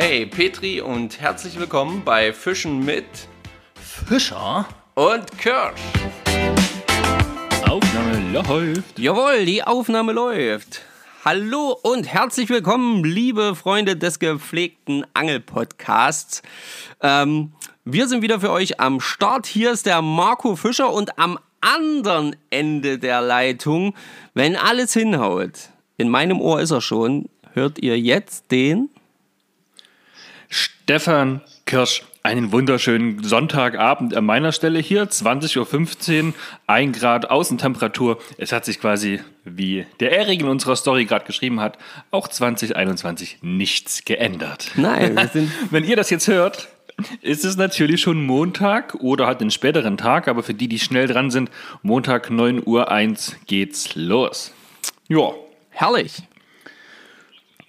Hey Petri und herzlich willkommen bei Fischen mit Fischer? und Kirsch. Aufnahme läuft. Jawohl, die Aufnahme läuft. Hallo und herzlich willkommen, liebe Freunde des gepflegten Angelpodcasts. Ähm, wir sind wieder für euch am Start. Hier ist der Marco Fischer und am anderen Ende der Leitung, wenn alles hinhaut, in meinem Ohr ist er schon, hört ihr jetzt den Stefan Kirsch. Einen wunderschönen Sonntagabend an meiner Stelle hier, 20.15 Uhr, 1 Grad Außentemperatur. Es hat sich quasi, wie der Erik in unserer Story gerade geschrieben hat, auch 2021 nichts geändert. Nein, wir sind Wenn ihr das jetzt hört, ist es natürlich schon Montag oder halt den späteren Tag, aber für die, die schnell dran sind, Montag 9 Uhr 1 geht's los. Ja. herrlich.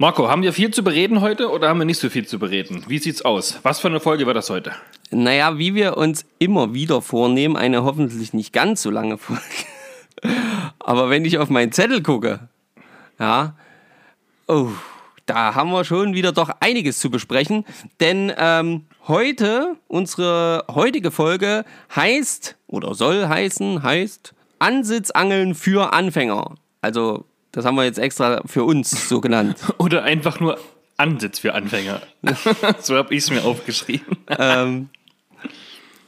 Marco, haben wir viel zu bereden heute oder haben wir nicht so viel zu bereden? Wie sieht's aus? Was für eine Folge wird das heute? Naja, wie wir uns immer wieder vornehmen, eine hoffentlich nicht ganz so lange Folge. Aber wenn ich auf meinen Zettel gucke, ja, oh, da haben wir schon wieder doch einiges zu besprechen. Denn ähm, heute, unsere heutige Folge heißt oder soll heißen, heißt Ansitzangeln für Anfänger. Also, das haben wir jetzt extra für uns so genannt. Oder einfach nur Ansitz für Anfänger. so habe ich es mir aufgeschrieben. ähm,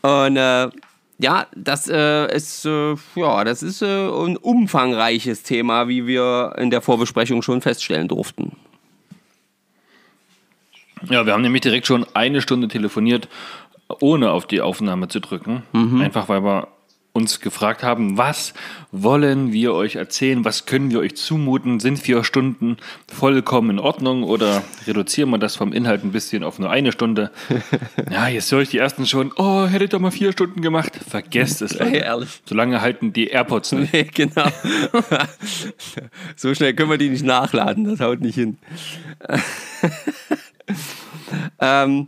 und äh, ja, das äh, ist äh, ja, das ist äh, ein umfangreiches Thema, wie wir in der Vorbesprechung schon feststellen durften. Ja, wir haben nämlich direkt schon eine Stunde telefoniert, ohne auf die Aufnahme zu drücken. Einfach weil wir uns gefragt haben, was wollen wir euch erzählen, was können wir euch zumuten, sind vier Stunden vollkommen in Ordnung oder reduzieren wir das vom Inhalt ein bisschen auf nur eine Stunde? Ja, jetzt höre ich die ersten schon, oh, hättet ihr mal vier Stunden gemacht. Vergesst es. Leute. ehrlich. Solange halten die AirPods nicht. Nee, genau. so schnell können wir die nicht nachladen, das haut nicht hin. ähm,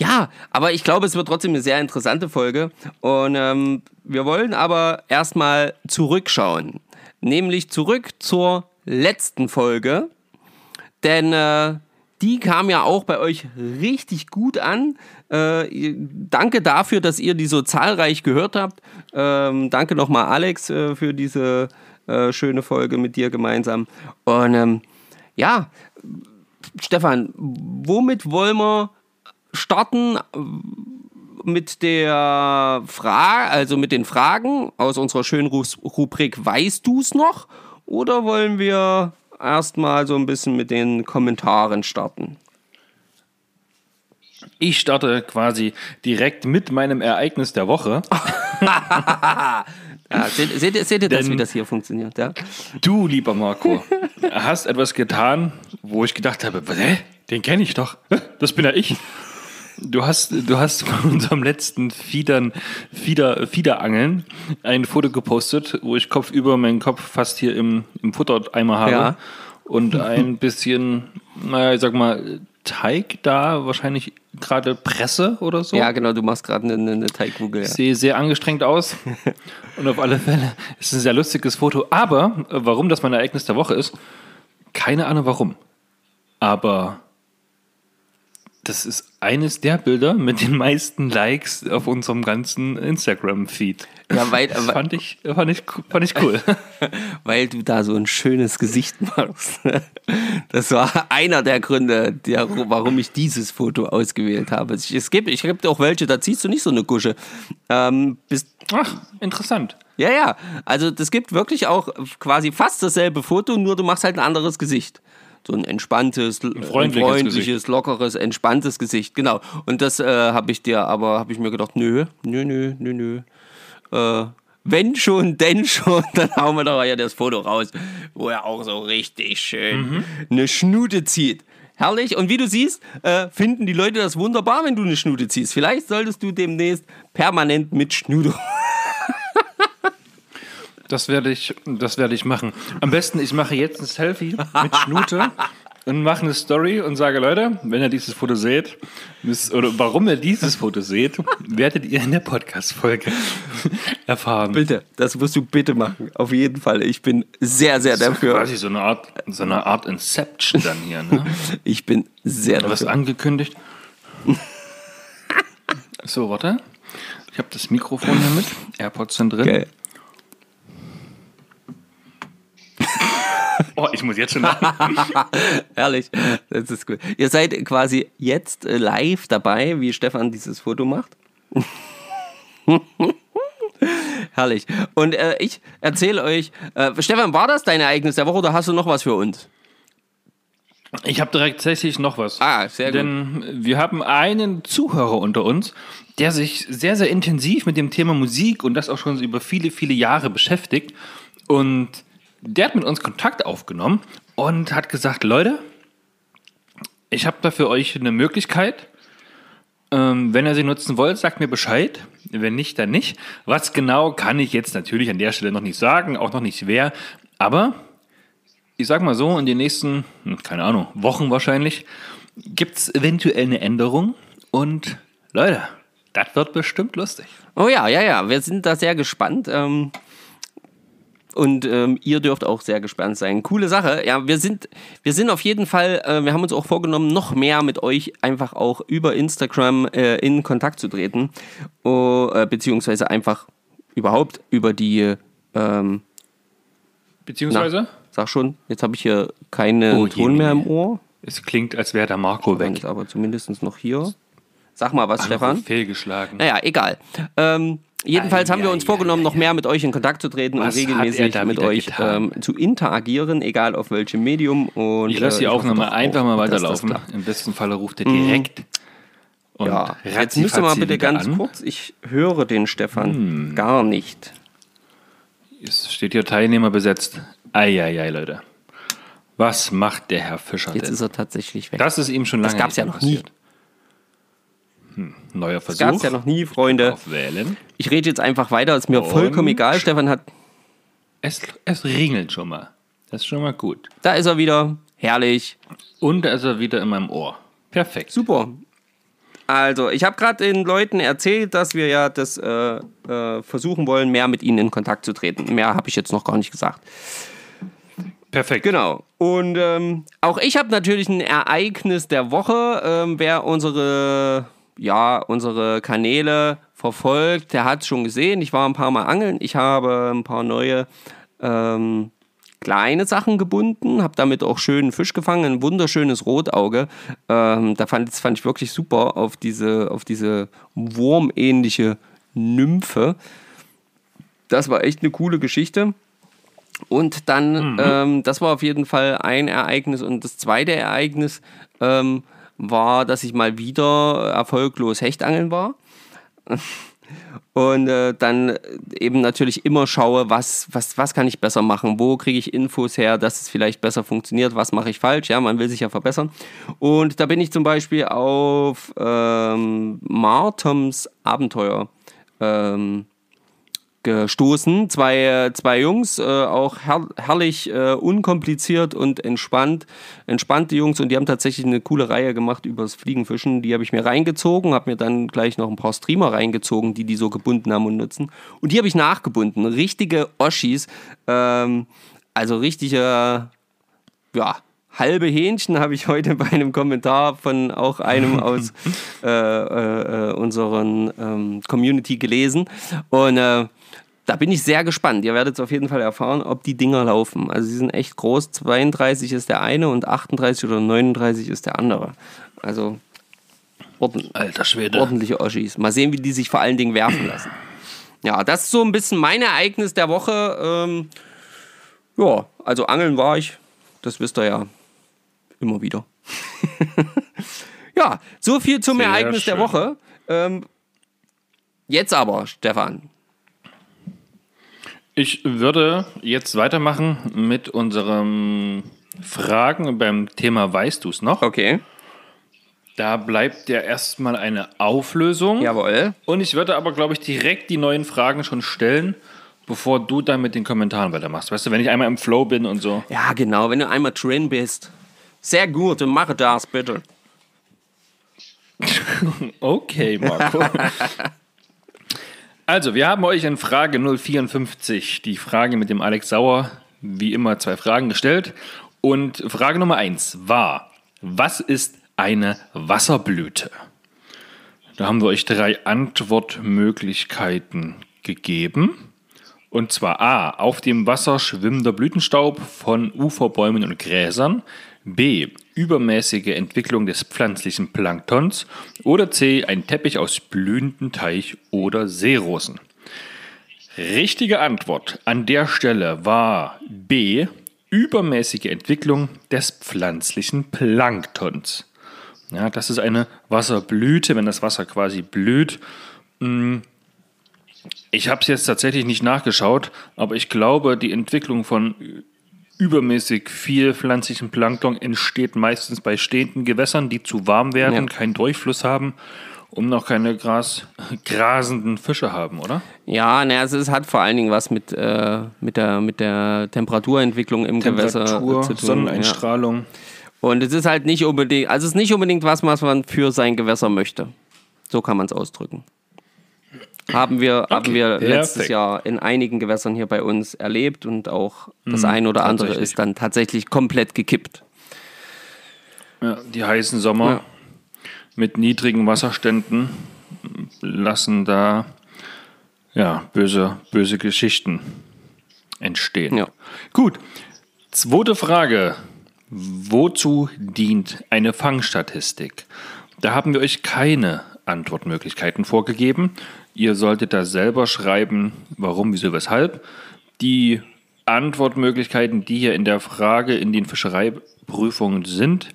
ja, aber ich glaube, es wird trotzdem eine sehr interessante Folge. Und ähm, wir wollen aber erstmal zurückschauen. Nämlich zurück zur letzten Folge. Denn äh, die kam ja auch bei euch richtig gut an. Äh, danke dafür, dass ihr die so zahlreich gehört habt. Ähm, danke nochmal, Alex, äh, für diese äh, schöne Folge mit dir gemeinsam. Und ähm, ja, Stefan, womit wollen wir starten? Mit der Frage, also mit den Fragen aus unserer schönen Ru- Rubrik Weißt du's noch? Oder wollen wir erstmal so ein bisschen mit den Kommentaren starten? Ich starte quasi direkt mit meinem Ereignis der Woche. Ja, seht, seht, ihr- seht ihr das, Denn- wie das hier funktioniert? Ja? Du, lieber Marco, hast etwas getan, wo ich gedacht habe, hä? Den kenne ich doch. Das bin ja ich. Du hast, du hast von unserem letzten Fiedern, Fieder, Fiederangeln ein Foto gepostet, wo ich Kopf über meinen Kopf fast hier im, im Futtereimer habe. Ja. Und ein bisschen, naja, ich sag mal, Teig da, wahrscheinlich gerade Presse oder so. ja, genau, du machst gerade eine, eine, eine Teigkugel. Ja. Ich sehe sehr angestrengt aus. Und auf alle Fälle ist es ein sehr lustiges Foto. Aber warum das mein Ereignis der Woche ist, keine Ahnung warum. Aber das ist eines der Bilder mit den meisten Likes auf unserem ganzen Instagram-Feed. Ja, weil, weil, Fand ich, fand, ich, fand ich cool. weil du da so ein schönes Gesicht machst. Das war einer der Gründe, der, warum ich dieses Foto ausgewählt habe. Es gibt, ich gibt auch welche, da ziehst du nicht so eine Gusche. Ähm, Ach, interessant. ja, ja. Also das gibt wirklich auch quasi fast dasselbe Foto, nur du machst halt ein anderes Gesicht. So ein entspanntes, ein freundliches freundliches, lockeres, entspanntes Gesicht, genau. Und das äh, habe ich dir, aber habe ich mir gedacht, nö, nö, nö, nö, nö. Äh, wenn schon, denn schon, dann hauen wir doch ja das Foto raus, wo er auch so richtig schön eine Schnute zieht. Herrlich. Und wie du siehst, äh, finden die Leute das wunderbar, wenn du eine Schnute ziehst. Vielleicht solltest du demnächst permanent mit Schnute Das werde ich, das werde ich machen. Am besten, ich mache jetzt ein Selfie mit Schnute und mache eine Story und sage, Leute, wenn ihr dieses Foto seht, müsst, oder warum ihr dieses Foto seht, werdet ihr in der Podcast-Folge erfahren. Bitte, das musst du bitte machen. Auf jeden Fall. Ich bin sehr, sehr dafür. Quasi so eine Art, so eine Art Inception dann hier, ne? Ich bin sehr Du hast dafür. angekündigt. So, warte. Ich habe das Mikrofon hier mit. AirPods sind drin. Geil. Oh, ich muss jetzt schon lachen. Herrlich. Das ist gut. Ihr seid quasi jetzt äh, live dabei, wie Stefan dieses Foto macht. Herrlich. Und äh, ich erzähle euch, äh, Stefan, war das dein Ereignis der Woche oder hast du noch was für uns? Ich habe direkt tatsächlich noch was. Ah, sehr gut. Denn wir haben einen Zuhörer unter uns, der sich sehr, sehr intensiv mit dem Thema Musik und das auch schon über viele, viele Jahre beschäftigt. Und der hat mit uns Kontakt aufgenommen und hat gesagt, Leute, ich habe da für euch eine Möglichkeit. Ähm, wenn ihr sie nutzen wollt, sagt mir Bescheid. Wenn nicht, dann nicht. Was genau kann ich jetzt natürlich an der Stelle noch nicht sagen, auch noch nicht wer. Aber ich sag mal so, in den nächsten, hm, keine Ahnung, Wochen wahrscheinlich, gibt es eventuell eine Änderung. Und Leute, das wird bestimmt lustig. Oh ja, ja, ja. Wir sind da sehr gespannt. Ähm, und ähm, ihr dürft auch sehr gespannt sein. Coole Sache. Ja, wir sind, wir sind auf jeden Fall, äh, wir haben uns auch vorgenommen, noch mehr mit euch einfach auch über Instagram äh, in Kontakt zu treten. Oh, äh, beziehungsweise einfach überhaupt über die, ähm, Beziehungsweise, sag schon, jetzt habe ich hier keinen Oh, Ton mehr im. Ohr. es klingt, als wäre der Marco weg. aber zumindest noch hier. Sag mal was, Anruf Stefan. fehlgeschlagen. Naja, egal. Ähm, jedenfalls Ei, haben wir uns ei, vorgenommen, ei, noch mehr mit euch in Kontakt zu treten Was und regelmäßig mit euch ähm, zu interagieren, egal auf welchem Medium. Und, Ich lasse äh, die hoffe Aufnahme einfach mal weiterlaufen. Im besten Falle ruft er direkt. Und Ja, jetzt müsst ihr mal bitte ganz an. Hm. kurz, ich höre den Stefan gar nicht. Es steht hier Teilnehmer besetzt. Eieiei, Leute. Was macht der Herr Fischer Jetzt denn? ist er tatsächlich weg. Das ist ihm schon lange Das gab's nicht ja noch nie. passiert. Hm, neuer das Versuch. gab es ja noch nie, Freunde. Aufwählen. Ich rede jetzt einfach weiter, ist mir vollkommen Und- egal. Stefan hat, Es, es ringelt schon mal. Das ist schon mal gut. da ist er wieder. Herrlich. Und da ist er wieder in meinem Ohr. Perfekt. Super. Also, ich habe gerade den Leuten erzählt, dass wir ja das äh, äh, versuchen wollen, mehr mit ihnen in Kontakt zu treten. Mehr habe ich jetzt noch gar nicht gesagt. Perfekt. Genau. Und ähm, auch ich habe natürlich ein Ereignis der Woche. Ähm, wer unsere, ja, unsere Kanäle verfolgt, der hat es schon gesehen. Ich war ein paar Mal angeln. Ich habe ein paar neue ähm, kleine Sachen gebunden, habe damit auch schönen Fisch gefangen, ein wunderschönes Rotauge. Ähm, da fand, das fand ich wirklich super auf diese, auf diese wurmähnliche Nymphe. Das war echt eine coole Geschichte. Und dann, ähm, das war auf jeden Fall ein Ereignis. Und das zweite Ereignis ähm, war, dass ich mal wieder erfolglos Hechtangeln war. Und äh, dann eben natürlich immer schaue, was, was, was kann ich besser machen, wo kriege ich Infos her, dass es vielleicht besser funktioniert, was mache ich falsch, ja, man will sich ja verbessern. Und da bin ich zum Beispiel auf ähm, Martoms Abenteuer ähm, gestoßen. Zwei, zwei Jungs, äh, auch her herrlich äh, unkompliziert und entspannt. Entspannte Jungs und die haben tatsächlich eine coole Reihe gemacht über das Fliegenfischen. Die habe ich mir reingezogen, habe mir dann gleich noch ein paar Streamer reingezogen, die die so gebunden haben und nutzen. Und die habe ich nachgebunden. Richtige Oschis. Ähm, also richtige, ja, halbe Hähnchen habe ich heute bei einem Kommentar von auch einem aus äh, äh, äh, unseren ähm, Community gelesen. Und äh, da bin ich sehr gespannt. Ihr werdet es auf jeden Fall erfahren, ob die Dinger laufen. Also sie sind echt groß. 32 ist der eine und 38 oder 39 ist der andere. Also orden Alter Schwede. ordentliche Oschis. Mal sehen, wie die sich vor allen Dingen werfen lassen. Ja, das ist so ein bisschen mein Ereignis der Woche. Ähm, ja, also angeln war ich. Das wisst ihr ja immer wieder. ja, so viel zum Sehr Ereignis der schön. Woche. Ähm, jetzt aber, Stefan. Ich würde jetzt weitermachen mit unseren Fragen beim Thema Weißt du es noch? Okay. Da bleibt ja erstmal eine Auflösung. Jawohl. Und ich würde aber, glaube ich, direkt die neuen Fragen schon stellen, bevor du dann mit den Kommentaren weitermachst. Weißt du, wenn ich einmal im Flow bin und so. Ja, genau. Wenn du einmal drin bist, Sehr gut, mache das bitte. Okay, Marco. also, wir haben euch in Frage 054 die Frage mit dem Alex Sauer, wie immer, zwei Fragen gestellt. Und Frage Nummer eins war: Was ist eine Wasserblüte? Da haben wir euch drei Antwortmöglichkeiten gegeben. Und zwar A. Auf dem Wasser schwimmender Blütenstaub von Uferbäumen und Gräsern. B. Übermäßige Entwicklung des pflanzlichen Planktons. Oder C. Ein Teppich aus blühenden Teich- oder Seerosen. Richtige Antwort an der Stelle war B. Übermäßige Entwicklung des pflanzlichen Planktons. Ja, das ist eine Wasserblüte, wenn das Wasser quasi blüht. Hm, ich habe es jetzt tatsächlich nicht nachgeschaut, aber ich glaube, die Entwicklung von übermäßig viel pflanzlichem Plankton entsteht meistens bei stehenden Gewässern, die zu warm werden, ja. keinen Durchfluss haben und noch keine Gras, grasenden Fische haben, oder? Ja, ne, also es hat vor allen Dingen was mit, äh, mit, der, mit der Temperaturentwicklung im Temperatur, Gewässer zu tun. Sonneneinstrahlung. Ja. Und es ist halt nicht unbedingt, also es ist nicht unbedingt was, was man für sein Gewässer möchte. So kann man es ausdrücken. Haben wir, okay, haben wir letztes Jahr in einigen Gewässern hier bei uns erlebt und auch das mm, ein oder andere ist dann tatsächlich komplett gekippt. Ja, die heißen Sommer ja. mit niedrigen Wasserständen lassen da ja, böse, böse Geschichten entstehen. Ja. Gut, zweite Frage. Wozu dient eine Fangstatistik? Da haben wir euch keine Antwortmöglichkeiten vorgegeben. Ihr solltet da selber schreiben, warum, wieso, weshalb. Die Antwortmöglichkeiten, die hier in der Frage in den Fischereiprüfungen sind,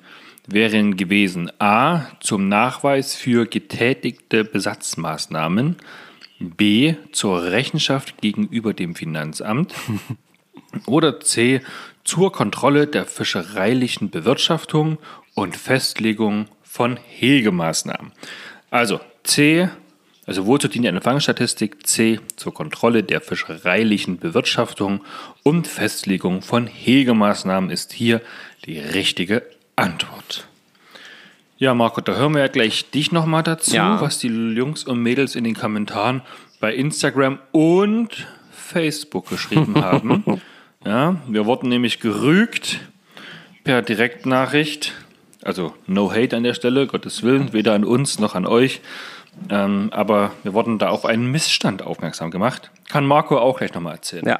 wären gewesen A zum Nachweis für getätigte Besatzmaßnahmen, B zur Rechenschaft gegenüber dem Finanzamt oder C zur Kontrolle der fischereilichen Bewirtschaftung und Festlegung von Hegemaßnahmen. Also C, also wozu dient eine Fangstatistik? C, zur Kontrolle der fischereilichen Bewirtschaftung und Festlegung von Hegemaßnahmen ist hier die richtige Antwort. Ja, Marco, da hören wir ja gleich dich nochmal dazu, ja. was die Jungs und Mädels in den Kommentaren bei Instagram und Facebook geschrieben haben. Ja, wir wurden nämlich gerügt per Direktnachricht also no hate an der Stelle, Gottes Willen, weder an uns noch an euch. Ähm, aber wir wurden da auf einen Missstand aufmerksam gemacht. Kann Marco auch gleich nochmal erzählen. Ja.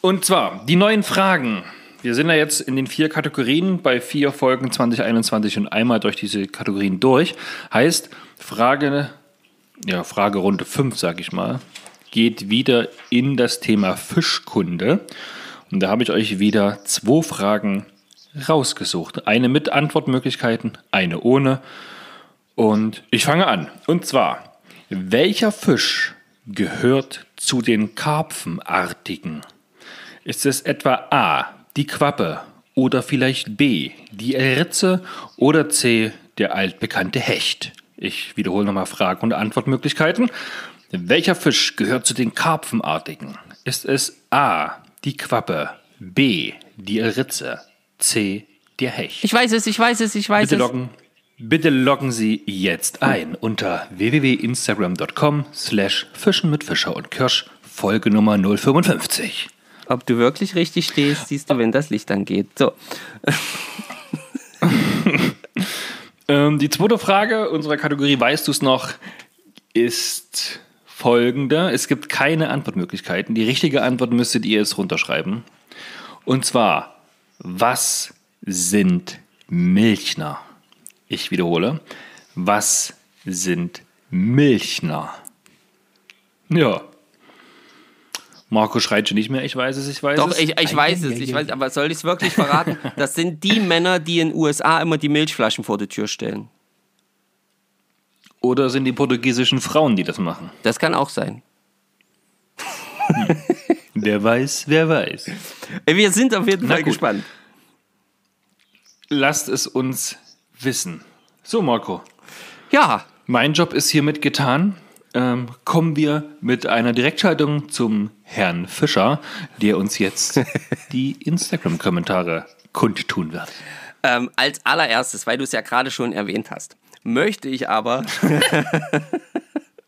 Und zwar die neuen Fragen. Wir sind ja jetzt in den vier Kategorien bei vier Folgen 2021 und einmal durch diese Kategorien durch. Heißt, Frage, ja, Fragerunde 5, sage ich mal, geht wieder in das Thema Fischkunde. Und da habe ich euch wieder zwei Fragen rausgesucht. Eine mit Antwortmöglichkeiten, eine ohne. Und ich fange an. Und zwar, welcher Fisch gehört zu den Karpfenartigen? Ist es etwa A, die Quappe oder vielleicht B, die Ritze oder C, der altbekannte Hecht? Ich wiederhole nochmal Fragen und Antwortmöglichkeiten. Welcher Fisch gehört zu den Karpfenartigen? Ist es A, die Quappe, B, die Ritze, C. Der Hecht. Ich weiß es, ich weiß es, ich weiß bitte es. Loggen, bitte loggen Sie jetzt ein unter www.instagram.com slash Fischen mit Fischer und Kirsch, Folge Nummer 055. Ob du wirklich richtig stehst, siehst du, wenn das Licht angeht. So. ähm, die zweite Frage unserer Kategorie, weißt du es noch, ist folgende. Es gibt keine Antwortmöglichkeiten. Die richtige Antwort müsstet ihr jetzt runterschreiben. Und zwar, was sind Milchner? Ich wiederhole. Was sind Milchner? Ja. Marco schreit schon nicht mehr, ich weiß es, ich weiß Doch, es. Doch, ich, ich weiß es, ich weiß, aber soll ich es wirklich verraten? Das sind die Männer, die in den USA immer die Milchflaschen vor die Tür stellen. Oder sind die portugiesischen Frauen, die das machen? Das kann auch sein. Hm. wer weiß, wer weiß. Wir sind auf jeden Na Fall gut. gespannt. Lasst es uns wissen. So, Marco. Ja. Mein Job ist hiermit getan. Ähm, kommen wir mit einer Direktschaltung zum Herrn Fischer, der uns jetzt die Instagram-Kommentare kundtun wird. Ähm, als allererstes, weil du es ja gerade schon erwähnt hast, möchte ich aber,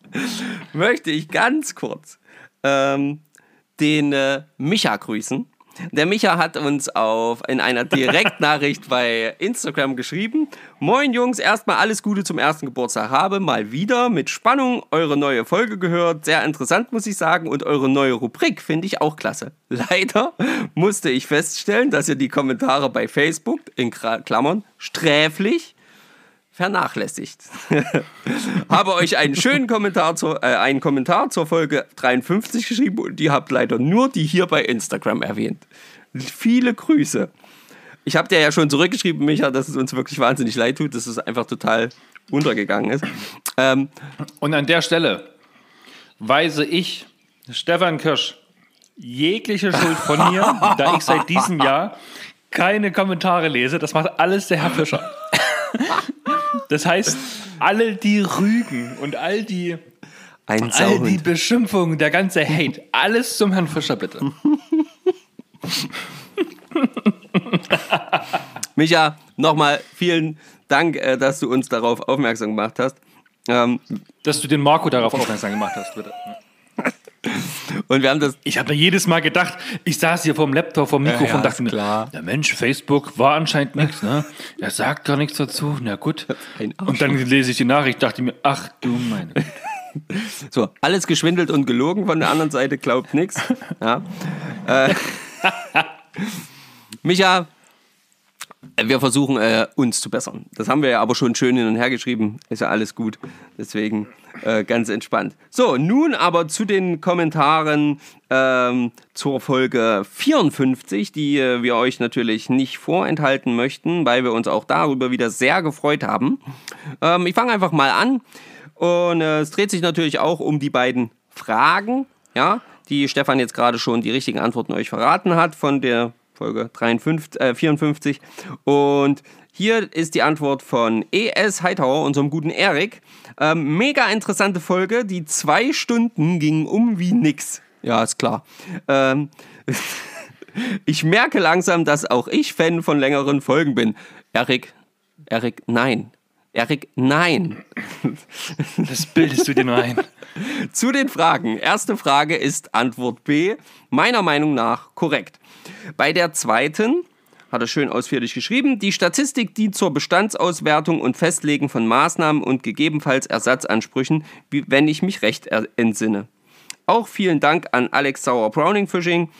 möchte ich ganz kurz ähm, den äh, Micha grüßen. Der Micha hat uns auf, in einer Direktnachricht bei Instagram geschrieben: Moin Jungs, erstmal alles Gute zum ersten Geburtstag. Habe mal wieder mit Spannung eure neue Folge gehört. Sehr interessant, muss ich sagen. Und eure neue Rubrik finde ich auch klasse. Leider musste ich feststellen, dass ihr die Kommentare bei Facebook, in Klammern, sträflich vernachlässigt. Habe euch einen schönen Kommentar, zur, äh, einen Kommentar zur Folge 53 geschrieben und ihr habt leider nur die hier bei Instagram erwähnt. Viele Grüße. Ich habe dir ja schon zurückgeschrieben, Micha, dass es uns wirklich wahnsinnig leid tut, dass es einfach total untergegangen ist. Ähm, und an der Stelle weise ich Stefan Kirsch jegliche Schuld von mir, da ich seit diesem Jahr keine Kommentare lese. Das macht alles der Herr Fischer. Das heißt, alle die Rügen und all die, all die Beschimpfungen, der ganze Hate, alles zum Herrn Fischer bitte. Micha, nochmal vielen Dank, äh, dass du uns darauf aufmerksam gemacht hast. Ähm, dass du den Marco darauf aufmerksam gemacht hast, bitte. Und wir haben das. Ich habe jedes Mal gedacht, ich saß hier vom Laptop, vom Mikrofon, ja, ja, dachte mir, der Mensch, Facebook war anscheinend nichts, ne? Er sagt gar nichts dazu, na gut. Und dann lese ich die Nachricht, dachte mir, ach du meine. so, alles geschwindelt und gelogen von der anderen Seite, glaubt nichts. Ja. Äh, Micha, wir versuchen äh, uns zu bessern. Das haben wir ja aber schon schön hin und her geschrieben. Ist ja alles gut. Deswegen äh, ganz entspannt. So, nun aber zu den Kommentaren ähm, zur Folge 54, die äh, wir euch natürlich nicht vorenthalten möchten, weil wir uns auch darüber wieder sehr gefreut haben. Ähm, ich fange einfach mal an. Und äh, es dreht sich natürlich auch um die beiden Fragen, ja, die Stefan jetzt gerade schon die richtigen Antworten euch verraten hat von der Folge 53, äh, 54. Und hier ist die Antwort von ES Hightower, unserem guten Erik. Ähm, mega interessante Folge, die zwei Stunden ging um wie nix. Ja, ist klar. Ähm, ich merke langsam, dass auch ich Fan von längeren Folgen bin. Erik, Erik, nein. Erik, nein. Das bildest du dir nur ein. Zu den Fragen. Erste Frage ist Antwort B. Meiner Meinung nach korrekt. Bei der zweiten hat er schön ausführlich geschrieben. Die Statistik dient zur Bestandsauswertung und Festlegen von Maßnahmen und gegebenenfalls Ersatzansprüchen, wenn ich mich recht entsinne. Auch vielen Dank an Alex Sauer Browning Fishing.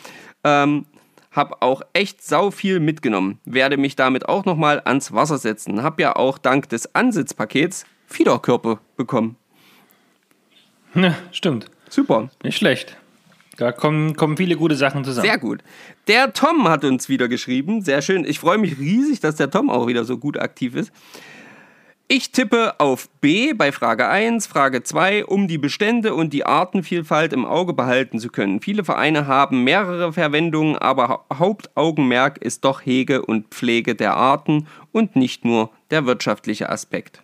Ähm, hab auch echt sau viel mitgenommen. Werde mich damit auch nochmal ans Wasser setzen. Hab ja auch dank des Ansitzpakets Fiederkörper bekommen. Ja, stimmt. Super. Nicht schlecht. Da kommen, kommen viele gute Sachen zusammen. Sehr gut. Der Tom hat uns wieder geschrieben. Sehr schön. Ich freue mich riesig, dass der Tom auch wieder so gut aktiv ist. Ich tippe auf B bei Frage 1, Frage 2, um die Bestände und die Artenvielfalt im Auge behalten zu können. Viele Vereine haben mehrere Verwendungen, aber Hauptaugenmerk ist doch Hege und Pflege der Arten und nicht nur der wirtschaftliche Aspekt.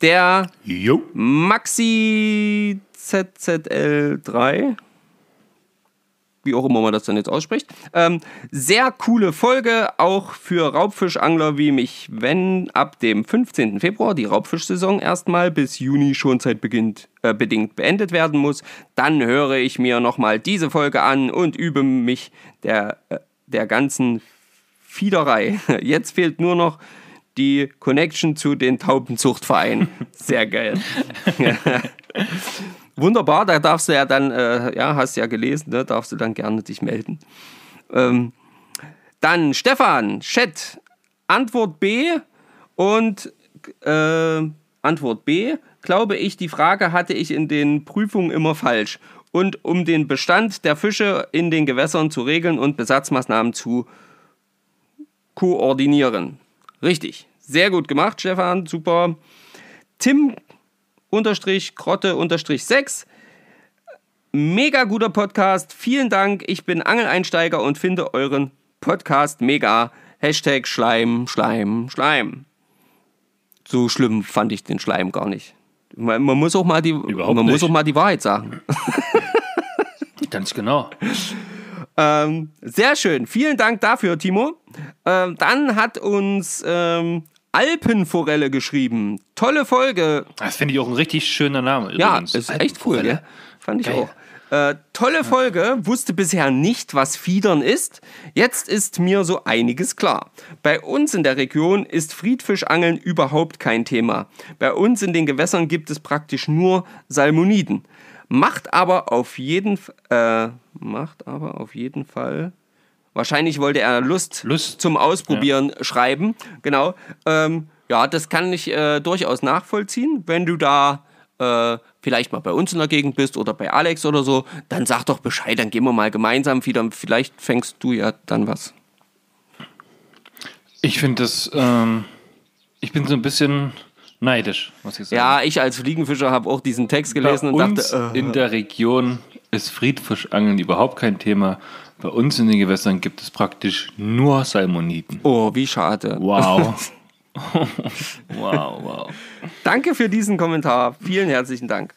Der jo. Maxi ZZL3 wie auch immer man das dann jetzt ausspricht. Ähm, sehr coole Folge, auch für Raubfischangler wie mich, wenn ab dem 15. Februar die Raubfischsaison erstmal bis Juni schonzeitbedingt äh, bedingt beendet werden muss. Dann höre ich mir nochmal diese Folge an und übe mich der, äh, der ganzen Fiederei. Jetzt fehlt nur noch die Connection zu den Taubenzuchtvereinen. Sehr geil. Wunderbar, da darfst du ja dann, äh, ja, hast ja gelesen, ne, darfst du dann gerne dich melden. Ähm, dann Stefan, Chat, Antwort B und äh, Antwort B, glaube ich, die Frage hatte ich in den Prüfungen immer falsch. Und um den Bestand der Fische in den Gewässern zu regeln und Besatzmaßnahmen zu koordinieren. Richtig. Sehr gut gemacht, Stefan. Super. Tim unterstrich Grotte unterstrich 6. Mega guter Podcast. Vielen Dank. Ich bin Angeleinsteiger und finde euren Podcast mega. Hashtag Schleim, Schleim, Schleim. So schlimm fand ich den Schleim gar nicht. Man, man muss auch mal die, man muss auch mal die Wahrheit sagen. Ganz genau. Ähm, sehr schön. Vielen Dank dafür, Timo. ähm, dann hat uns ähm, Alpenforelle geschrieben. Tolle Folge. Das finde ich auch ein richtig schöner Name. Ja, übrigens. ist echt cool, gell? Fand ich Geil. auch. Äh, tolle Folge, wusste bisher nicht, was Fiedern ist. Jetzt ist mir so einiges klar. Bei uns in der Region ist Friedfischangeln überhaupt kein Thema. Bei uns in den Gewässern gibt es praktisch nur Salmoniden. Macht aber auf jeden äh, macht aber auf jeden Fall Wahrscheinlich wollte er Lust, Lust. zum Ausprobieren schreiben. Genau. Ähm, ja, das kann ich äh, durchaus nachvollziehen. Wenn du da äh, vielleicht mal bei uns in der Gegend bist oder bei Alex oder so, dann sag doch Bescheid, dann gehen wir mal gemeinsam wieder. Vielleicht fängst du ja dann was. Ich finde das, ähm, ich bin so ein bisschen neidisch, muss ich sagen. Ja, ich als Fliegenfischer habe auch diesen Text gelesen Bei und dachte, äh, in der Region ist Friedfischangeln überhaupt kein Thema. Bei uns in den Gewässern gibt es praktisch nur Salmoniden. oh, wie schade. Wow. wow, wow. Danke für diesen Kommentar. Vielen herzlichen Dank.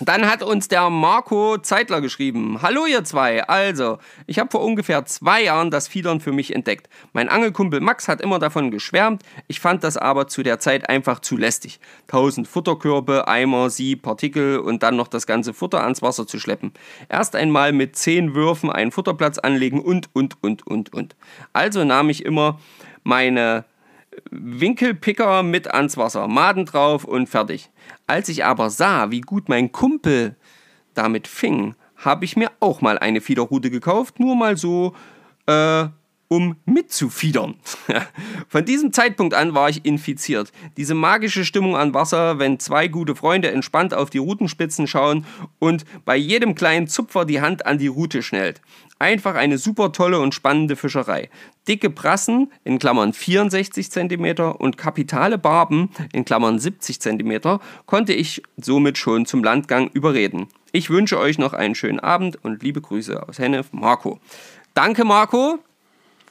Dann hat uns der Marco Zeitler geschrieben. Hallo ihr zwei. Also, ich habe vor ungefähr zwei Jahren das Fiedern für mich entdeckt. Mein Angelkumpel Max hat immer davon geschwärmt. Ich fand das aber zu der Zeit einfach zu lästig. Tausend Futterkörbe, Eimer, Sieb, Partikel und dann noch das ganze Futter ans Wasser zu schleppen. Erst einmal mit zehn Würfen einen Futterplatz anlegen und, und, und, und, und. Also nahm ich immer meine Winkelpicker mit ans Wasser, Maden drauf und fertig. Als ich aber sah, wie gut mein Kumpel damit fing, habe ich mir auch mal eine Fiederrute gekauft, nur mal so, äh, um mitzufiedern. Von diesem Zeitpunkt an war ich infiziert. Diese magische Stimmung an Wasser, wenn zwei gute Freunde entspannt auf die Rutenspitzen schauen und bei jedem kleinen Zupfer die Hand an die Rute schnellt. Einfach eine super tolle und spannende Fischerei. Dicke Brassen in Klammern 64 cm und kapitale Barben in Klammern 70 cm konnte ich somit schon zum Landgang überreden. Ich wünsche euch noch einen schönen Abend und liebe Grüße aus Hennef, Marco. Danke, Marco.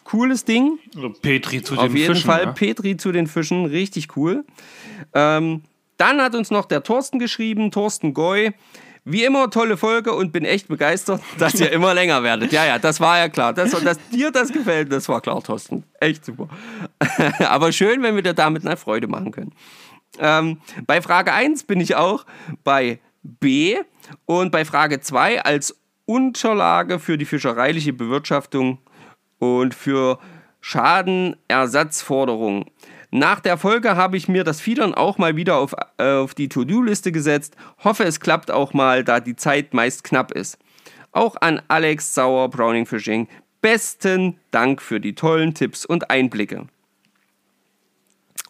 Cooles Ding. Petri zu Auf den jeden Fischen. Fall ja? Petri zu den Fischen, richtig cool. Ähm, dann hat uns noch der Thorsten geschrieben, Thorsten Goy. Wie immer, tolle Folge und bin echt begeistert, dass ihr immer länger werdet. Ja, ja, das war ja klar. Das, dass dir das gefällt, das war klar, Thorsten. Echt super. Aber schön, wenn wir dir damit eine Freude machen können. Ähm, bei Frage 1 bin ich auch bei B und bei Frage 2 als Unterlage für die fischereiliche Bewirtschaftung und für Schadenersatzforderungen. Nach der Folge habe ich mir das Fiedern auch mal wieder auf, äh, auf die To-Do-Liste gesetzt. Hoffe, es klappt auch mal, da die Zeit meist knapp ist. Auch an Alex Sauer Browning Fishing. Besten Dank für die tollen Tipps und Einblicke.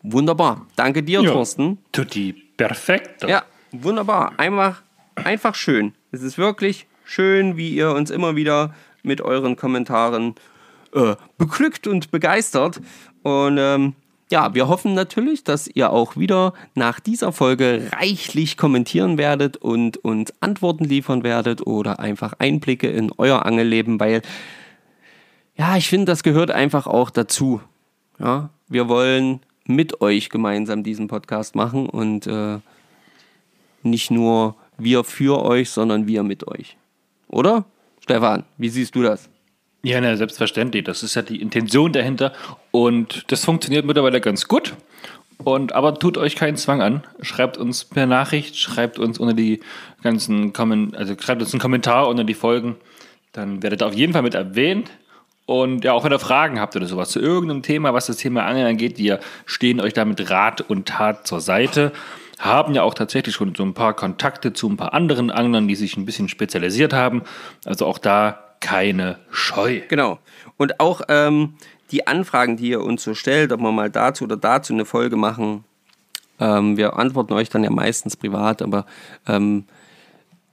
Wunderbar. Danke dir, Ja. Thorsten. Tutti perfekt. Ja, wunderbar. Einfach, einfach schön. Es ist wirklich schön, wie ihr uns immer wieder mit euren Kommentaren äh, beglückt und begeistert. Und ähm, ja, wir hoffen natürlich, dass ihr auch wieder nach dieser Folge reichlich kommentieren werdet und uns Antworten liefern werdet oder einfach Einblicke in euer Angelleben, weil ja, ich finde, das gehört einfach auch dazu. Ja, wir wollen mit euch gemeinsam diesen Podcast machen und äh, nicht nur wir für euch, sondern wir mit euch. Oder? Stefan, wie siehst du das? Ja, na, selbstverständlich. Das ist ja die Intention dahinter. Und das funktioniert mittlerweile ganz gut. Und aber tut euch keinen Zwang an. Schreibt uns per Nachricht, schreibt uns unter die ganzen Kommen, also schreibt uns einen Kommentar unter die Folgen. Dann werdet ihr auf jeden Fall mit erwähnt. Und ja, auch wenn ihr Fragen habt oder sowas zu irgendeinem Thema, was das Thema Angeln angeht, wir stehen euch da mit Rat und Tat zur Seite. Haben ja auch tatsächlich schon so ein paar Kontakte zu ein paar anderen Anglern, die sich ein bisschen spezialisiert haben. Also auch da keine Scheu. Genau. Und auch ähm, die Anfragen, die ihr uns so stellt, ob wir mal dazu oder dazu eine Folge machen, ähm, wir antworten euch dann ja meistens privat, aber ähm,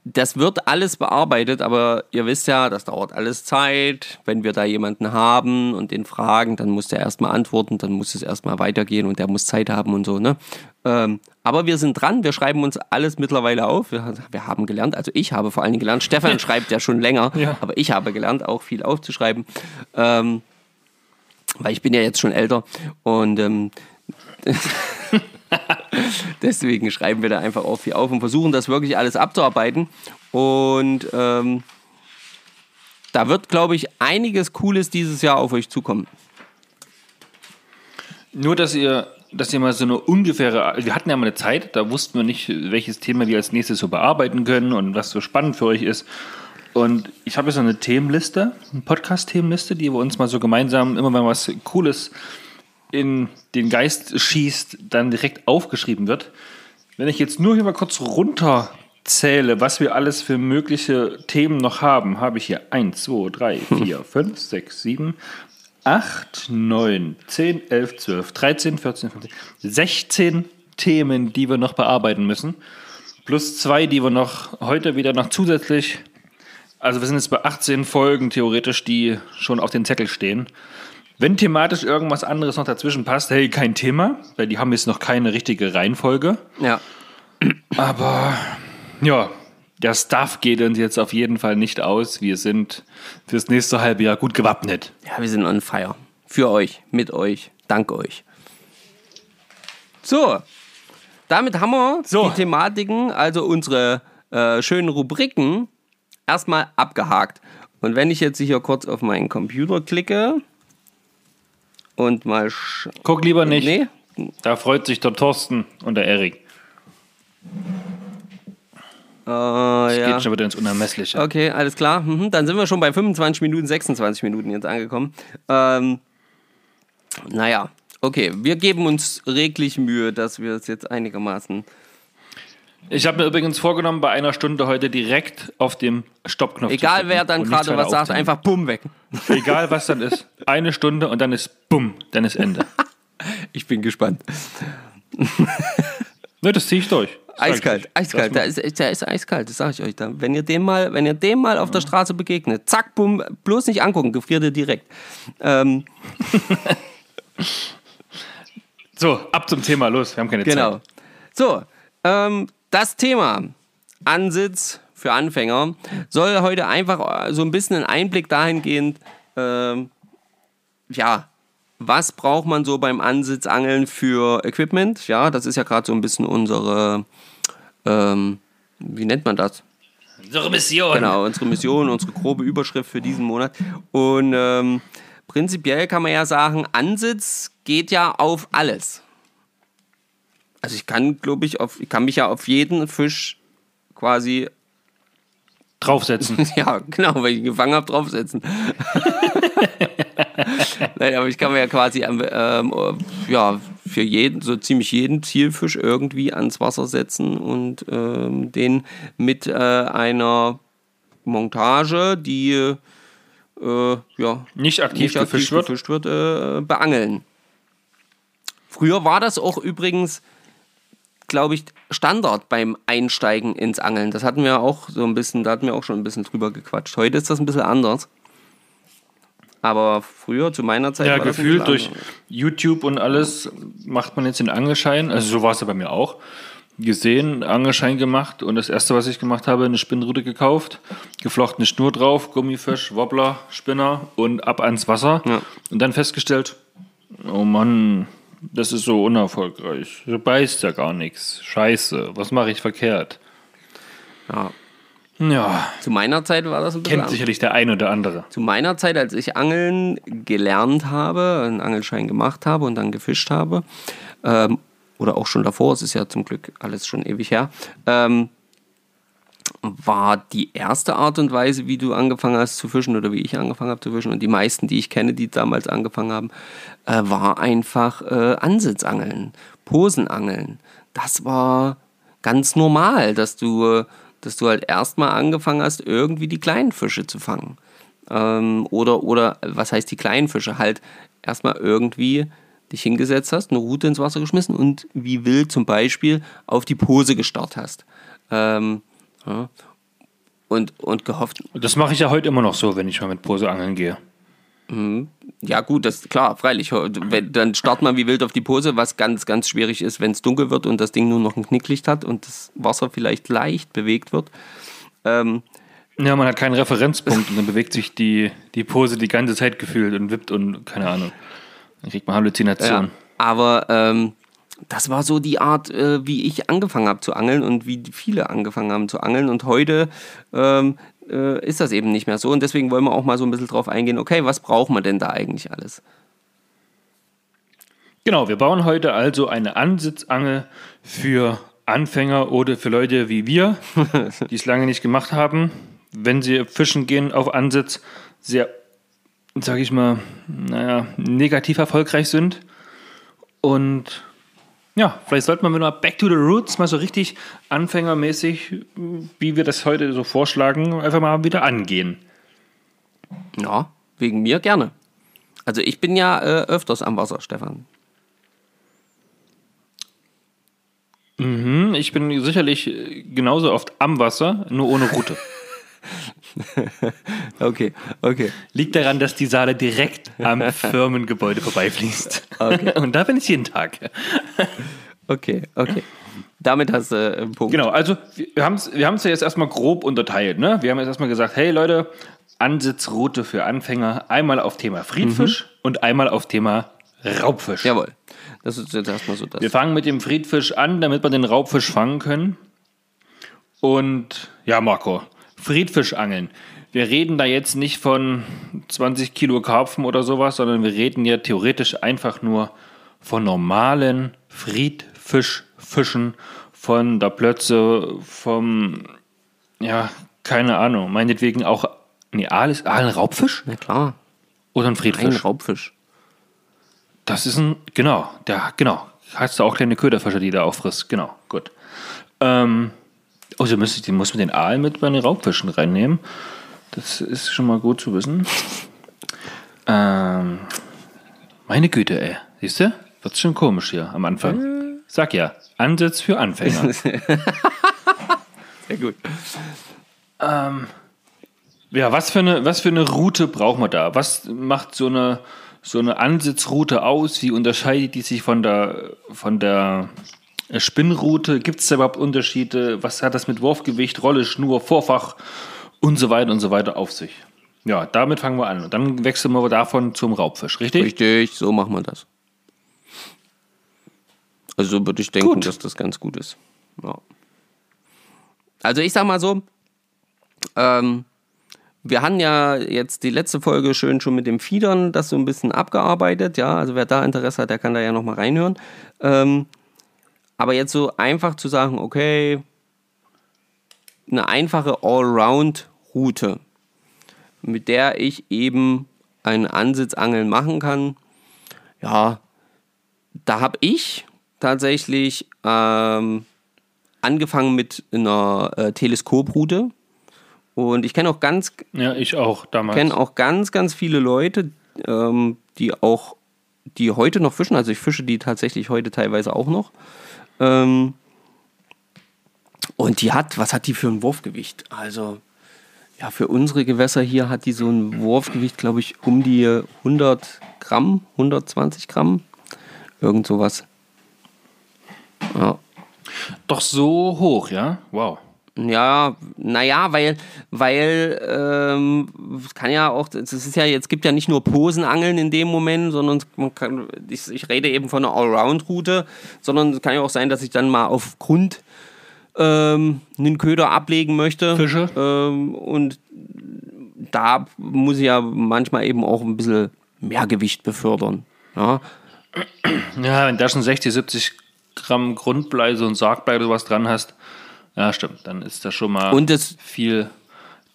das wird alles bearbeitet, aber ihr wisst ja, das dauert alles Zeit. Wenn wir da jemanden haben und den fragen, dann muss der erstmal antworten, dann muss es erstmal weitergehen und der muss Zeit haben und so, ne? Ähm, aber wir sind dran, wir schreiben uns alles mittlerweile auf. Wir, wir haben gelernt, also ich habe vor allen Dingen gelernt, Stefan schreibt ja schon länger, Ja. aber ich habe gelernt, auch viel aufzuschreiben. Ähm, weil ich bin ja jetzt schon älter und ähm, deswegen schreiben wir da einfach auch viel auf und versuchen das wirklich alles abzuarbeiten. Und ähm, da wird, glaube ich, einiges Cooles dieses Jahr auf euch zukommen. Nur, dass ihr, dass ihr mal so eine ungefähre, wir hatten ja mal eine Zeit, da wussten wir nicht, welches Thema wir als nächstes so bearbeiten können und was so spannend für euch ist. Und ich habe jetzt so eine Themenliste, eine Podcast-Themenliste, die wir uns mal so gemeinsam, immer wenn was Cooles in den Geist schießt, dann direkt aufgeschrieben wird. Wenn ich jetzt nur hier mal kurz runterzähle, was wir alles für mögliche Themen noch haben, habe ich hier 1, 2, 3, 4, 5, 6, 7, 8, 9, 10, 11, 12, 13, 14, 15, 16 Themen, die wir noch bearbeiten müssen. Plus zwei, die wir noch heute wieder noch zusätzlich. Also wir sind jetzt bei 18 Folgen theoretisch, die schon auf den Zettel stehen. Wenn thematisch irgendwas anderes noch dazwischen passt, hey, kein Thema, weil die haben jetzt noch keine richtige Reihenfolge. Ja. Aber ja, der Stuff geht uns jetzt auf jeden Fall nicht aus. Wir sind fürs nächste halbe Jahr gut gewappnet. Ja, wir sind on fire. Für euch, mit euch, dank euch. So, damit haben wir So. die Thematiken, also unsere äh, schönen Rubriken, erstmal abgehakt. Und wenn ich jetzt hier kurz auf meinen Computer klicke und mal. Guck lieber nicht. Nee, Da freut sich der Thorsten und der Erik. äh, Das ja. geht schon wieder ins Unermessliche. Okay, alles klar. Mhm. Dann sind wir schon bei 25 Minuten, 26 Minuten jetzt angekommen. Ähm, naja, okay. Wir geben uns reglich Mühe, dass wir es jetzt einigermaßen. Ich habe mir übrigens vorgenommen, bei einer Stunde heute direkt auf dem Stoppknopf zu Egal wer dann gerade was sagt, einfach bumm weg. Egal was dann ist. Eine Stunde und dann ist bumm, dann ist Ende. Ich bin gespannt. ne, das ziehe ich durch. Eiskalt, eiskalt. Da Das ist, da ist eiskalt, das sage ich euch da. Wenn ihr dem mal, wenn ihr dem mal auf der Straße begegnet, zack, bumm, bloß nicht angucken, gefriert ihr direkt. Ähm, So, ab zum Thema, los. Wir haben keine Genau. Zeit. So, ähm, das Thema Ansitz für Anfänger soll heute einfach äh, so ein bisschen einen Einblick dahingehend, ähm, ja, was braucht man so beim Ansitzangeln für Equipment? Ja, das ist ja gerade so ein bisschen unsere, ähm, wie nennt man das? Unsere Mission. Genau, unsere Mission, unsere grobe Überschrift für diesen Monat. Und ähm, prinzipiell kann man ja sagen, Ansitz geht ja auf alles. Also ich kann, glaube ich, auf, ich kann mich ja auf jeden Fisch quasi, Draufsetzen. ja, genau, weil ich ihn gefangen habe, draufsetzen. Nein, aber ich kann mir ja quasi ähm, ähm, ja, für jeden, so ziemlich jeden Zielfisch irgendwie ans Wasser setzen und ähm, den mit äh, einer Montage, die äh, ja, Nicht aktiv nicht aktiv gefischt wird. gefischt wird, äh, beangeln. Früher war das auch übrigens, glaube ich, Standard beim Einsteigen ins Angeln. Das hatten wir auch so ein bisschen, da hatten wir auch schon ein bisschen drüber gequatscht. Heute ist das ein bisschen anders. Aber früher, zu meiner Zeit, Ja, gefühlt durch. YouTube und alles macht man jetzt den Angelschein. Also so war es ja bei mir auch. Gesehen, Angelschein gemacht und das erste, was ich gemacht habe, eine Spinnrute gekauft, geflochtene Schnur drauf, Gummifisch, Wobbler, Spinner und ab ans Wasser. Ja. Und dann festgestellt, oh Mann, das ist so unerfolgreich. Du beißt ja gar nichts. Scheiße, was mache ich verkehrt? Ja. Ja, Zu meiner Zeit war das ein bisschen kennt sicherlich der ein oder andere. Zu meiner Zeit, als ich Angeln gelernt habe, einen Angelschein gemacht habe und dann gefischt habe, ähm, oder auch schon davor, es ist ja zum Glück alles schon ewig her, ähm, war die erste Art und Weise, wie du angefangen hast zu fischen oder wie ich angefangen habe zu fischen und die meisten, die ich kenne, die damals angefangen haben, äh, war einfach äh, Ansitzangeln, Posenangeln. Das war ganz normal, dass du, dass du halt erstmal angefangen hast, irgendwie die kleinen Fische zu fangen. Ähm, oder, oder, was heißt die kleinen Fische? Halt erstmal irgendwie dich hingesetzt hast, eine Rute ins Wasser geschmissen und wie wild zum Beispiel auf die Pose gestarrt hast. Ähm, ja. Und, und gehofft, Das mache ich ja heute immer noch so, wenn ich mal mit Pose angeln gehe. ja gut, das klar, freilich. Wenn, dann startet man wie wild auf die Pose, was ganz, ganz schwierig ist, wenn es dunkel wird und das Ding nur noch ein Knicklicht hat und das Wasser vielleicht leicht bewegt wird. Ähm, Ja, man hat keinen Referenzpunkt und dann bewegt sich die, die Pose die ganze Zeit gefühlt und wippt und keine Ahnung. Dann kriegt man Halluzination. Ja, aber ähm, das war so die Art, äh, wie ich angefangen habe zu angeln und wie viele angefangen haben zu angeln. Und heute ähm, äh, ist das eben nicht mehr so. Und deswegen wollen wir auch mal so ein bisschen drauf eingehen, okay, was braucht man denn da eigentlich alles? Genau, wir bauen heute also eine Ansitzangel für Anfänger oder für Leute wie wir, die es lange nicht gemacht haben. Wenn sie fischen gehen auf Ansitz, sehr, sage ich mal, naja, negativ erfolgreich sind. Und ja, vielleicht sollten wir mal back to the roots, mal so richtig anfängermäßig, wie wir das heute so vorschlagen, einfach mal wieder angehen. Ja, wegen mir gerne. Also ich bin ja äh, öfters am Wasser, Stefan. Mhm, ich bin sicherlich genauso oft am Wasser, nur ohne Route. okay, okay. Liegt daran, dass die Saale direkt am Firmengebäude vorbeifließt. Okay. Und da bin ich jeden Tag. okay, okay. Damit hast du äh, einen Punkt. Genau, also wir haben es wir ja jetzt erstmal grob unterteilt. Ne? Wir haben jetzt erstmal gesagt, hey Leute, Ansitzroute für Anfänger, einmal auf Thema Friedfisch mhm. und einmal auf Thema Raubfisch. Jawohl. Das ist jetzt erstmal so das. Wir fangen mit dem Friedfisch an, damit wir den Raubfisch fangen können. Und ja, Marco, Friedfisch angeln. Wir reden da jetzt nicht von 20 Kilo Karpfen oder sowas, sondern wir reden ja theoretisch einfach nur von normalen Friedfischfischen, von der Plötze, vom, ja, keine Ahnung, meinetwegen auch, nee, Aal ist Aal ein Raubfisch? Na klar. Oder ein Friedfisch? Ein Raubfisch. Das ist ein, genau, der, genau. Hast du auch kleine Köderfische, die da auffrisst. Genau, gut. Ähm, oh, so müsste ich, muss man den Aal mit bei den Raubfischen reinnehmen. Das ist schon mal gut zu wissen. Ähm, meine Güte, ey. Siehst du? Wird's schon komisch hier am Anfang. Sag ja, Ansatz für Anfänger. Sehr gut. Ähm, ja, was für, eine, was für eine Route brauchen wir da? Was macht so eine so eine Ansitzroute aus? Wie unterscheidet die sich von der, von der Spinnroute? Gibt es da überhaupt Unterschiede? Was hat das mit Wurfgewicht, Rolle, Schnur, Vorfach und so weiter und so weiter auf sich? Ja, damit fangen wir an. Und dann wechseln wir davon zum Raubfisch, richtig? Richtig, so machen wir das. Also so würde ich denken, gut. dass das ganz gut ist. Ja. Also ich sag mal so, ähm, wir haben ja jetzt die letzte Folge schön schon mit dem Fiedern das so ein bisschen abgearbeitet. Ja, also wer da Interesse hat, der kann da ja nochmal reinhören. Ähm, aber jetzt so einfach zu sagen, okay, eine einfache Allround-Route, mit der ich eben ein Ansitzangeln machen kann, ja, da habe ich tatsächlich ähm, angefangen mit einer äh, Teleskoproute. Und ich kenne auch ganz. Ja, ich auch damals. kenne auch ganz, ganz viele Leute, ähm, die auch, die heute noch fischen. Also ich fische die tatsächlich heute teilweise auch noch. Ähm, und die hat, was hat die für ein Wurfgewicht? Also, ja, für unsere Gewässer hier hat die so ein Wurfgewicht, glaube ich, um die 100 Gramm, 120 Gramm. Irgend sowas. Ja. Doch so hoch, ja? Wow. Ja, naja, weil, weil ähm, kann ja auch, es ist ja, jetzt gibt ja nicht nur Posenangeln in dem Moment, sondern man kann, ich, ich rede eben von einer Allround-Route, sondern es kann ja auch sein, dass ich dann mal auf Grund ähm, einen Köder ablegen möchte. Fische. Ähm, und da muss ich ja manchmal eben auch ein bisschen mehr Gewicht befördern. Ja, ja wenn da schon 60, 70 Gramm Grundblei, so ein Sargblei oder was dran hast, ja, stimmt. Dann ist da schon mal und das, viel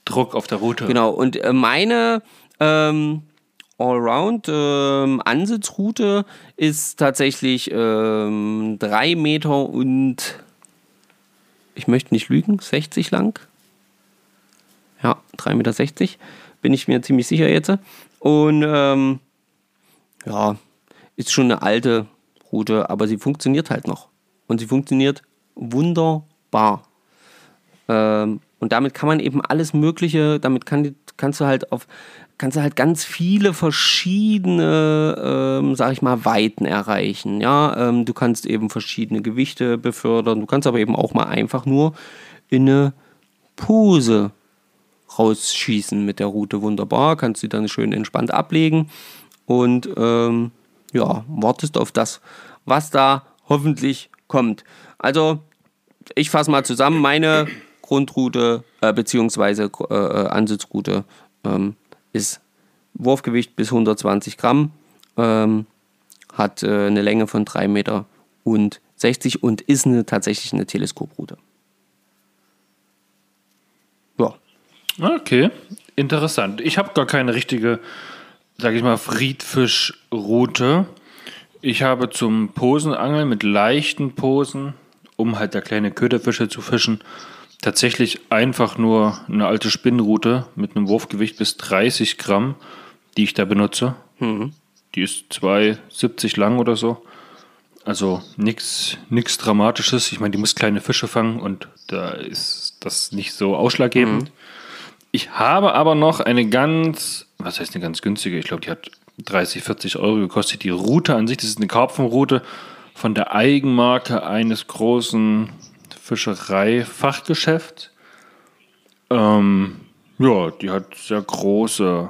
Druck auf der Route. Genau. Und äh, meine ähm, Allround-Ansitzroute ähm, ist tatsächlich ähm, drei Meter und ich möchte nicht lügen, 60 lang. Ja, 3,60 Meter bin ich mir ziemlich sicher jetzt. Und ähm, ja, ist schon eine alte Route, aber sie funktioniert halt noch. Und sie funktioniert wunderbar. Ähm, und damit kann man eben alles Mögliche, damit kann, kannst du halt auf, kannst du halt ganz viele verschiedene, ähm, sag ich mal, Weiten erreichen. Ja, ähm, du kannst eben verschiedene Gewichte befördern, du kannst aber eben auch mal einfach nur in eine Pose rausschießen mit der Route wunderbar, kannst sie dann schön entspannt ablegen und ähm, ja, wartest auf das, was da hoffentlich kommt. Also, ich fasse mal zusammen, meine Grundroute äh, bzw. Äh, Ansitzroute ähm, ist Wurfgewicht bis 120 Gramm, ähm, hat äh, eine Länge von 3 Meter und 60 und ist eine, tatsächlich eine Teleskoproute. Ja. Okay, interessant. Ich habe gar keine richtige, sage ich mal, Friedfischroute. Ich habe zum Posenangeln mit leichten Posen, um halt da kleine Köderfische zu fischen, tatsächlich einfach nur eine alte Spinnrute mit einem Wurfgewicht bis 30 Gramm, die ich da benutze. Die ist 2,70 lang oder so. Also nichts nix Dramatisches. Ich meine, die muss kleine Fische fangen und da ist das nicht so ausschlaggebend. Ich habe aber noch eine ganz, was heißt eine ganz günstige? Ich glaube, die hat 30, 40 Euro gekostet. Die Route an sich, das ist eine Karpfenroute von der Eigenmarke eines großen Fischerei-Fachgeschäfts. Ähm, ja, die hat sehr große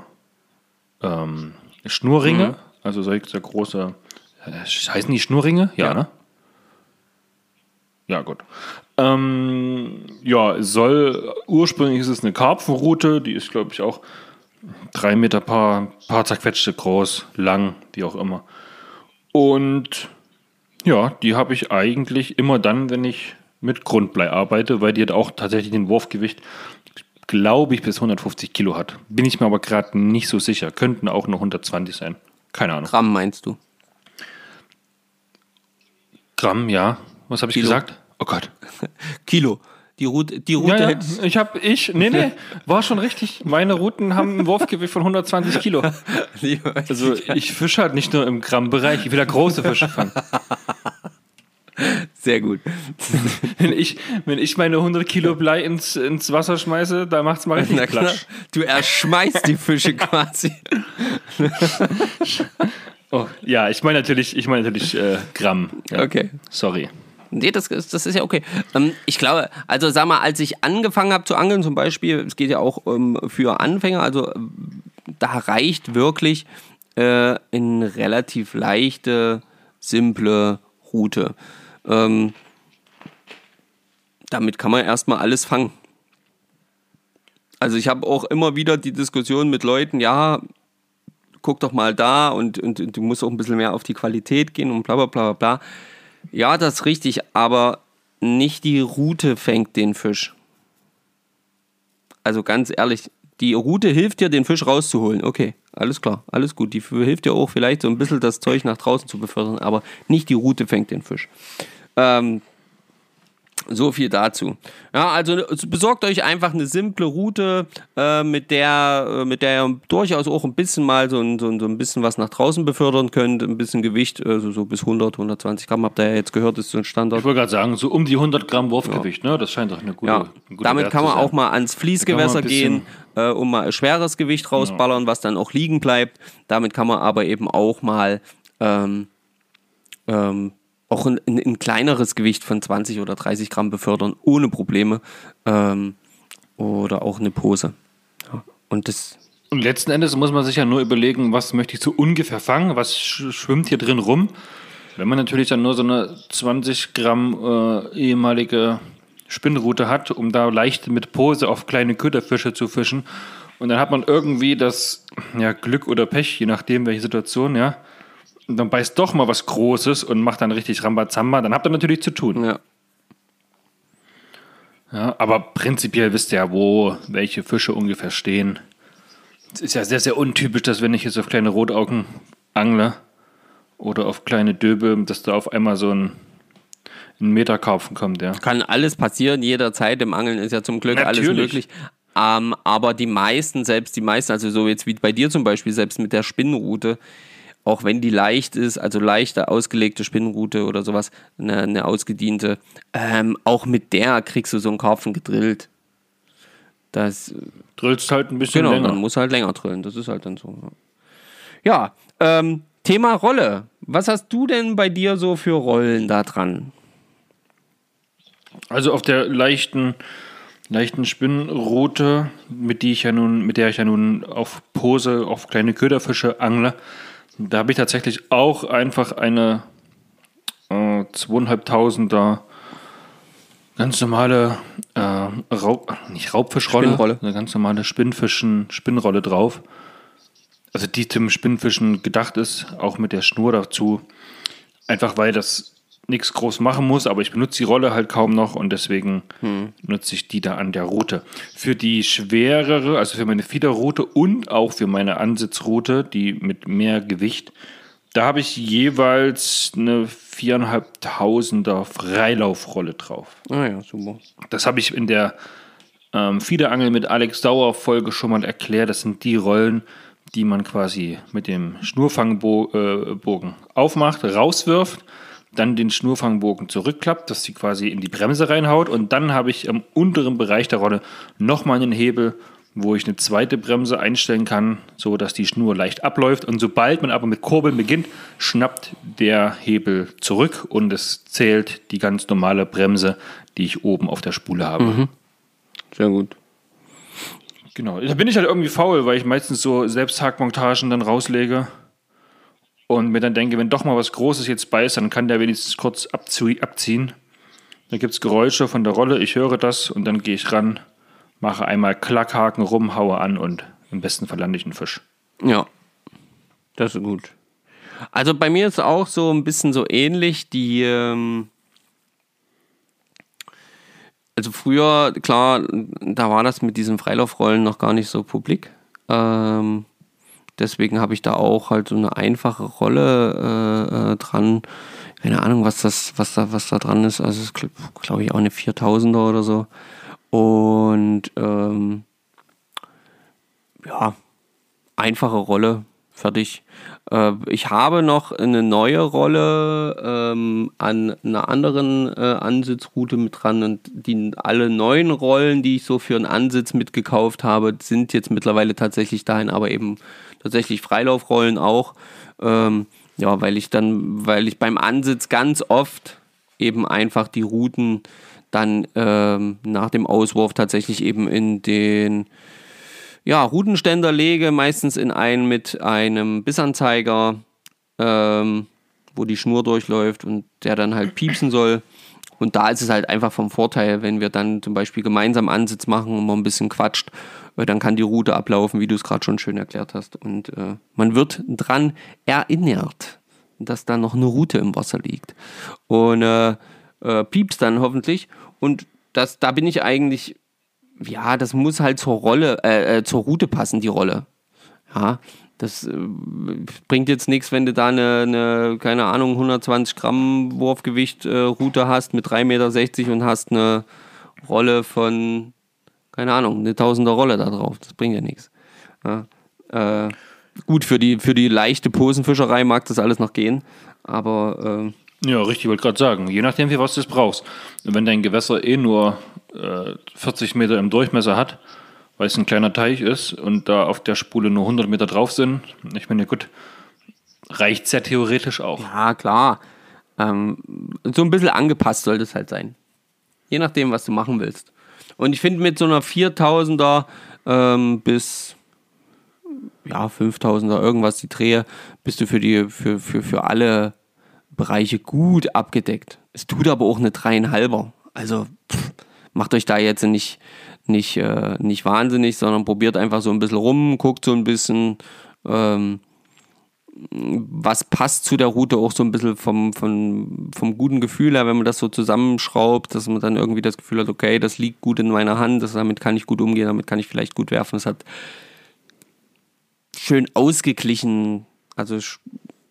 ähm, Schnurringe, also sehr, sehr große, äh, heißen die Schnurringe? Ja, Ja. ne? Ja, gut. Ähm, ja, es soll, ursprünglich ist es eine Karpfenroute, die ist, glaube ich, auch drei Meter paar, paar zerquetschte groß, lang, wie auch immer. Und ja, die habe ich eigentlich immer dann, wenn ich mit Grundblei arbeite, weil die hat auch tatsächlich den Wurfgewicht, glaube ich, bis 150 Kilo hat. Bin ich mir aber gerade nicht so sicher. Könnten auch nur 120 sein. Keine Ahnung. Gramm meinst du? Gramm, ja. Was habe ich Kilo. gesagt? Oh Gott. Kilo. Die Route, die Route Ja, ja. Ich habe, ich, nee, nee, war schon richtig. Meine Routen haben ein Wurfgewicht von 120 Kilo. ich. Also ich fische halt nicht nur im Grammbereich, ich will ja große Fische fangen. Sehr gut. Wenn ich, wenn ich meine 100 Kilo Blei ins, ins Wasser schmeiße, da macht's mal richtig Platsch. du erschmeißt die Fische quasi. Oh, ja, ich meine natürlich, ich meine natürlich äh, Gramm. Ja. Okay. Sorry. Nee, das, ist- das ist ja okay. Ähm, ich glaube, also sag mal, als ich angefangen habe zu angeln, zum Beispiel, es geht ja auch ähm, für Anfänger, also ähm, da reicht wirklich äh, eine relativ leichte, simple Route. Ähm, damit kann man erstmal alles fangen. Also ich habe auch immer wieder die Diskussion mit Leuten, ja, guck doch mal da und, und, und du musst auch ein bisschen mehr auf die Qualität gehen und bla bla bla bla bla. Ja, das ist richtig, aber nicht die Route fängt den Fisch. Also ganz ehrlich, die Route hilft dir, den Fisch rauszuholen. Okay, alles klar, alles gut. Die hilft dir auch vielleicht so ein bisschen das Zeug nach draußen zu befördern, aber nicht die Route fängt den Fisch. Ähm, so viel dazu. Ja, also besorgt euch einfach eine simple Route, äh, mit, der, äh, mit der ihr durchaus auch ein bisschen mal so ein, so, ein, bisschen was nach draußen befördern könnt. Ein bisschen Gewicht, äh, so, bis 100, 120 Gramm, habt ihr ja jetzt gehört, ist so ein Standard. Ich wollte gerade sagen, so um die 100 Gramm Wurfgewicht, ne? Das scheint doch eine gute, Ja, ein guter damit Wert kann man auch mal ans Fließgewässer gehen, äh, um mal ein schweres Gewicht rausballern, was dann auch liegen bleibt. Damit kann man aber eben auch mal ähm, ähm, auch ein, ein, ein kleineres Gewicht von 20 oder 30 Gramm befördern, ohne Probleme. Ähm, oder auch eine Pose. Ja. Und das, Und letzten Endes muss man sich ja nur überlegen, was möchte ich so ungefähr fangen, was sch schwimmt hier drin rum. Wenn man natürlich dann nur so eine 20 Gramm äh, ehemalige Spinnrute hat, um da leicht mit Pose auf kleine Köderfische zu fischen. Und dann hat man irgendwie das ja, Glück oder Pech, je nachdem welche Situation, ja. Und dann beißt doch mal was Großes und macht dann richtig Rambazamba, dann habt ihr natürlich zu tun. ja. Ja, aber prinzipiell wisst ihr ja, wo welche Fische ungefähr stehen. Es ist ja sehr, sehr untypisch, dass wenn ich jetzt auf kleine Rotaugen angle oder auf kleine Döbe, dass da auf einmal so ein, ein Meterkarpfen kommt, ja. Kann alles passieren, jederzeit. Im Angeln ist ja zum Glück alles Natürlich. möglich. Ähm, aber die meisten, selbst die meisten, also so jetzt wie bei dir zum Beispiel, selbst mit der Spinnrute, auch wenn die leicht ist, also leichte ausgelegte Spinnrute oder sowas, eine, eine ausgediente, ähm, auch mit der kriegst du so einen Karpfen gedrillt. Das, Drillst halt ein bisschen genau, länger. man muss halt länger drillen, das ist halt dann so. Ja, ähm, Thema Rolle. Was hast du denn bei dir so für Rollen da dran? Also auf der leichten, leichten Spinnrute, mit, die ich ja nun, mit der ich ja nun auf Pose auf kleine Köderfische angle, da habe ich tatsächlich auch einfach eine äh, zweieinhalbtausender ganz normale äh, Raub, nicht Raubfischrolle, Spinnrolle. eine ganz normale Spinnfischen, Spinnrolle drauf. also die zum Spinnfischen gedacht ist, auch mit der Schnur dazu. Einfach weil das nichts groß machen muss, aber ich benutze die Rolle halt kaum noch und deswegen hm. nutze ich die da an der Route. Für die schwerere, also für meine Fiederroute und auch für meine Ansitzroute, die mit mehr Gewicht, da habe ich jeweils eine viereinhalbtausender Freilaufrolle drauf. Ah ja, super. Das habe ich in der ähm, Fiederangel mit Alex Dauer Folge schon mal erklärt. Das sind die Rollen, die man quasi mit dem Schnurfangbogen äh, aufmacht, rauswirft dann den Schnurfangbogen zurückklappt, dass sie quasi in die Bremse reinhaut und dann habe ich im unteren Bereich der Rolle nochmal einen Hebel, wo ich eine zweite Bremse einstellen kann, so dass die Schnur leicht abläuft und sobald man aber mit Kurbeln beginnt, schnappt der Hebel zurück und es zählt die ganz normale Bremse, die ich oben auf der Spule habe. Mhm. Sehr gut. Genau, da bin ich halt irgendwie faul, weil ich meistens so Selbsthakmontagen dann rauslege und mir dann denke, wenn doch mal was Großes jetzt bei ist, dann kann der wenigstens kurz abziehen. Dann gibt es Geräusche von der Rolle, ich höre das und dann gehe ich ran, mache einmal Klackhaken rum, haue an und im besten Fall lande ich einen Fisch. Ja, das ist gut. Also bei mir ist auch so ein bisschen so ähnlich. Die, ähm also früher, klar, da war das mit diesen Freilaufrollen noch gar nicht so publik. Ähm Deswegen habe ich da auch halt so eine einfache Rolle äh, äh, dran. Keine Ahnung, was das, was da, was da dran ist. Also glaube ich auch eine 4000er oder so. Und ähm, ja, einfache Rolle, fertig. Äh, ich habe noch eine neue Rolle ähm, an einer anderen äh, Ansitzroute mit dran und die alle neuen Rollen, die ich so für einen Ansitz mitgekauft habe, sind jetzt mittlerweile tatsächlich dahin, aber eben tatsächlich Freilaufrollen auch. Ähm, ja, weil ich dann, weil ich beim Ansitz ganz oft eben einfach die Routen dann ähm, nach dem Auswurf tatsächlich eben in den ja, Routenständer lege, meistens in einen mit einem Bissanzeiger, ähm, wo die Schnur durchläuft und der dann halt piepsen soll. Und da ist es halt einfach vom Vorteil, wenn wir dann zum Beispiel gemeinsam Ansitz machen und man ein bisschen quatscht, weil dann kann die Route ablaufen, wie du es gerade schon schön erklärt hast. Und äh, man wird dran erinnert, dass da noch eine Route im Wasser liegt. Und äh, äh, piepst dann hoffentlich. Und das, da bin ich eigentlich, ja, das muss halt zur Rolle, äh, äh zur Route passen, die Rolle. Ja, das äh, bringt jetzt nichts, wenn du da eine, eine, keine Ahnung, 120 Gramm Wurfgewicht äh, Route hast mit 3,60 Meter und hast eine Rolle von, keine Ahnung, eine Tausender Rolle da drauf. Das bringt ja nichts. Ja, äh, gut, für die, für die leichte Posenfischerei mag das alles noch gehen, aber. Ja, richtig, wollte gerade sagen. Je nachdem, wie was du brauchst. wenn dein Gewässer eh nur 40 äh, Meter im Durchmesser hat, weil es ein kleiner Teich ist und da auf der Spule nur 100 Meter drauf sind. Ich meine, gut, reicht es ja theoretisch auch. Ja, klar. Ähm, so ein bisschen angepasst sollte es halt sein. Je nachdem, was du machen willst. Und ich finde, mit so einer 4000er ähm, bis ja, 5000er irgendwas die Drehe, bist du für, die, für, für, für alle Bereiche gut abgedeckt. Es tut aber auch eine dreieinhalber. Also pff, macht euch da jetzt nicht, nicht, äh, nicht wahnsinnig, sondern probiert einfach so ein bisschen rum, guckt so ein bisschen, ähm, was passt zu der Route auch so ein bisschen vom, vom, vom guten Gefühl her, wenn man das so zusammenschraubt, dass man dann irgendwie das Gefühl hat, okay, das liegt gut in meiner Hand, das, damit kann ich gut umgehen, damit kann ich vielleicht gut werfen. Es hat schön ausgeglichen, also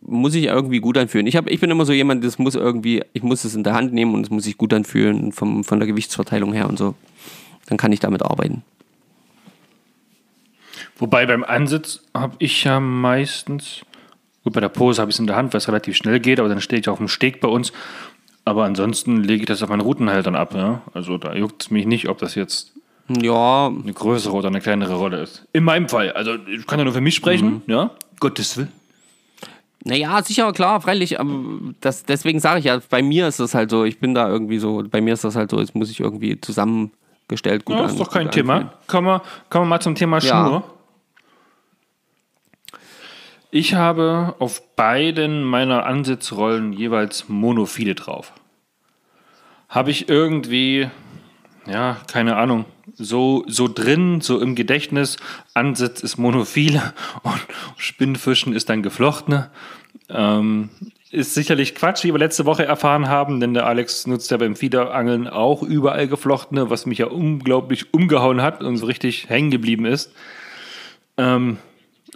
muss ich irgendwie gut anfühlen. Ich, hab, ich bin immer so jemand, das muss irgendwie, ich muss es in der Hand nehmen und es muss sich gut anfühlen vom, von der Gewichtsverteilung her und so dann kann ich damit arbeiten. Wobei beim Ansitz habe ich ja meistens, gut, bei der Pose habe ich es in der Hand, weil es relativ schnell geht, aber dann stehe ich auf dem Steg bei uns. Aber ansonsten lege ich das auf meinen Routenhaltern ab. Ja? Also da juckt es mich nicht, ob das jetzt ja. eine größere oder eine kleinere Rolle ist. In meinem Fall. Also ich kann ja nur für mich sprechen. Mhm. Ja, Gottes Willen. Naja, sicher, klar, freilich. Aber das, deswegen sage ich ja, bei mir ist das halt so, ich bin da irgendwie so, bei mir ist das halt so, jetzt muss ich irgendwie zusammen gestellt. Gut ja, ist doch kein Thema. Kommen wir, kommen wir mal zum Thema Schnur. Ja. Ich habe auf beiden meiner Ansitzrollen jeweils Monophile drauf. Habe ich irgendwie, ja, keine Ahnung, so, so drin, so im Gedächtnis. Ansitz ist monophile und Spinnfischen ist dann geflochtene. Ähm, ist sicherlich Quatsch, wie wir letzte Woche erfahren haben, denn der Alex nutzt ja beim Fiederangeln auch überall geflochtene, was mich ja unglaublich umgehauen hat und so richtig hängen geblieben ist. Ähm,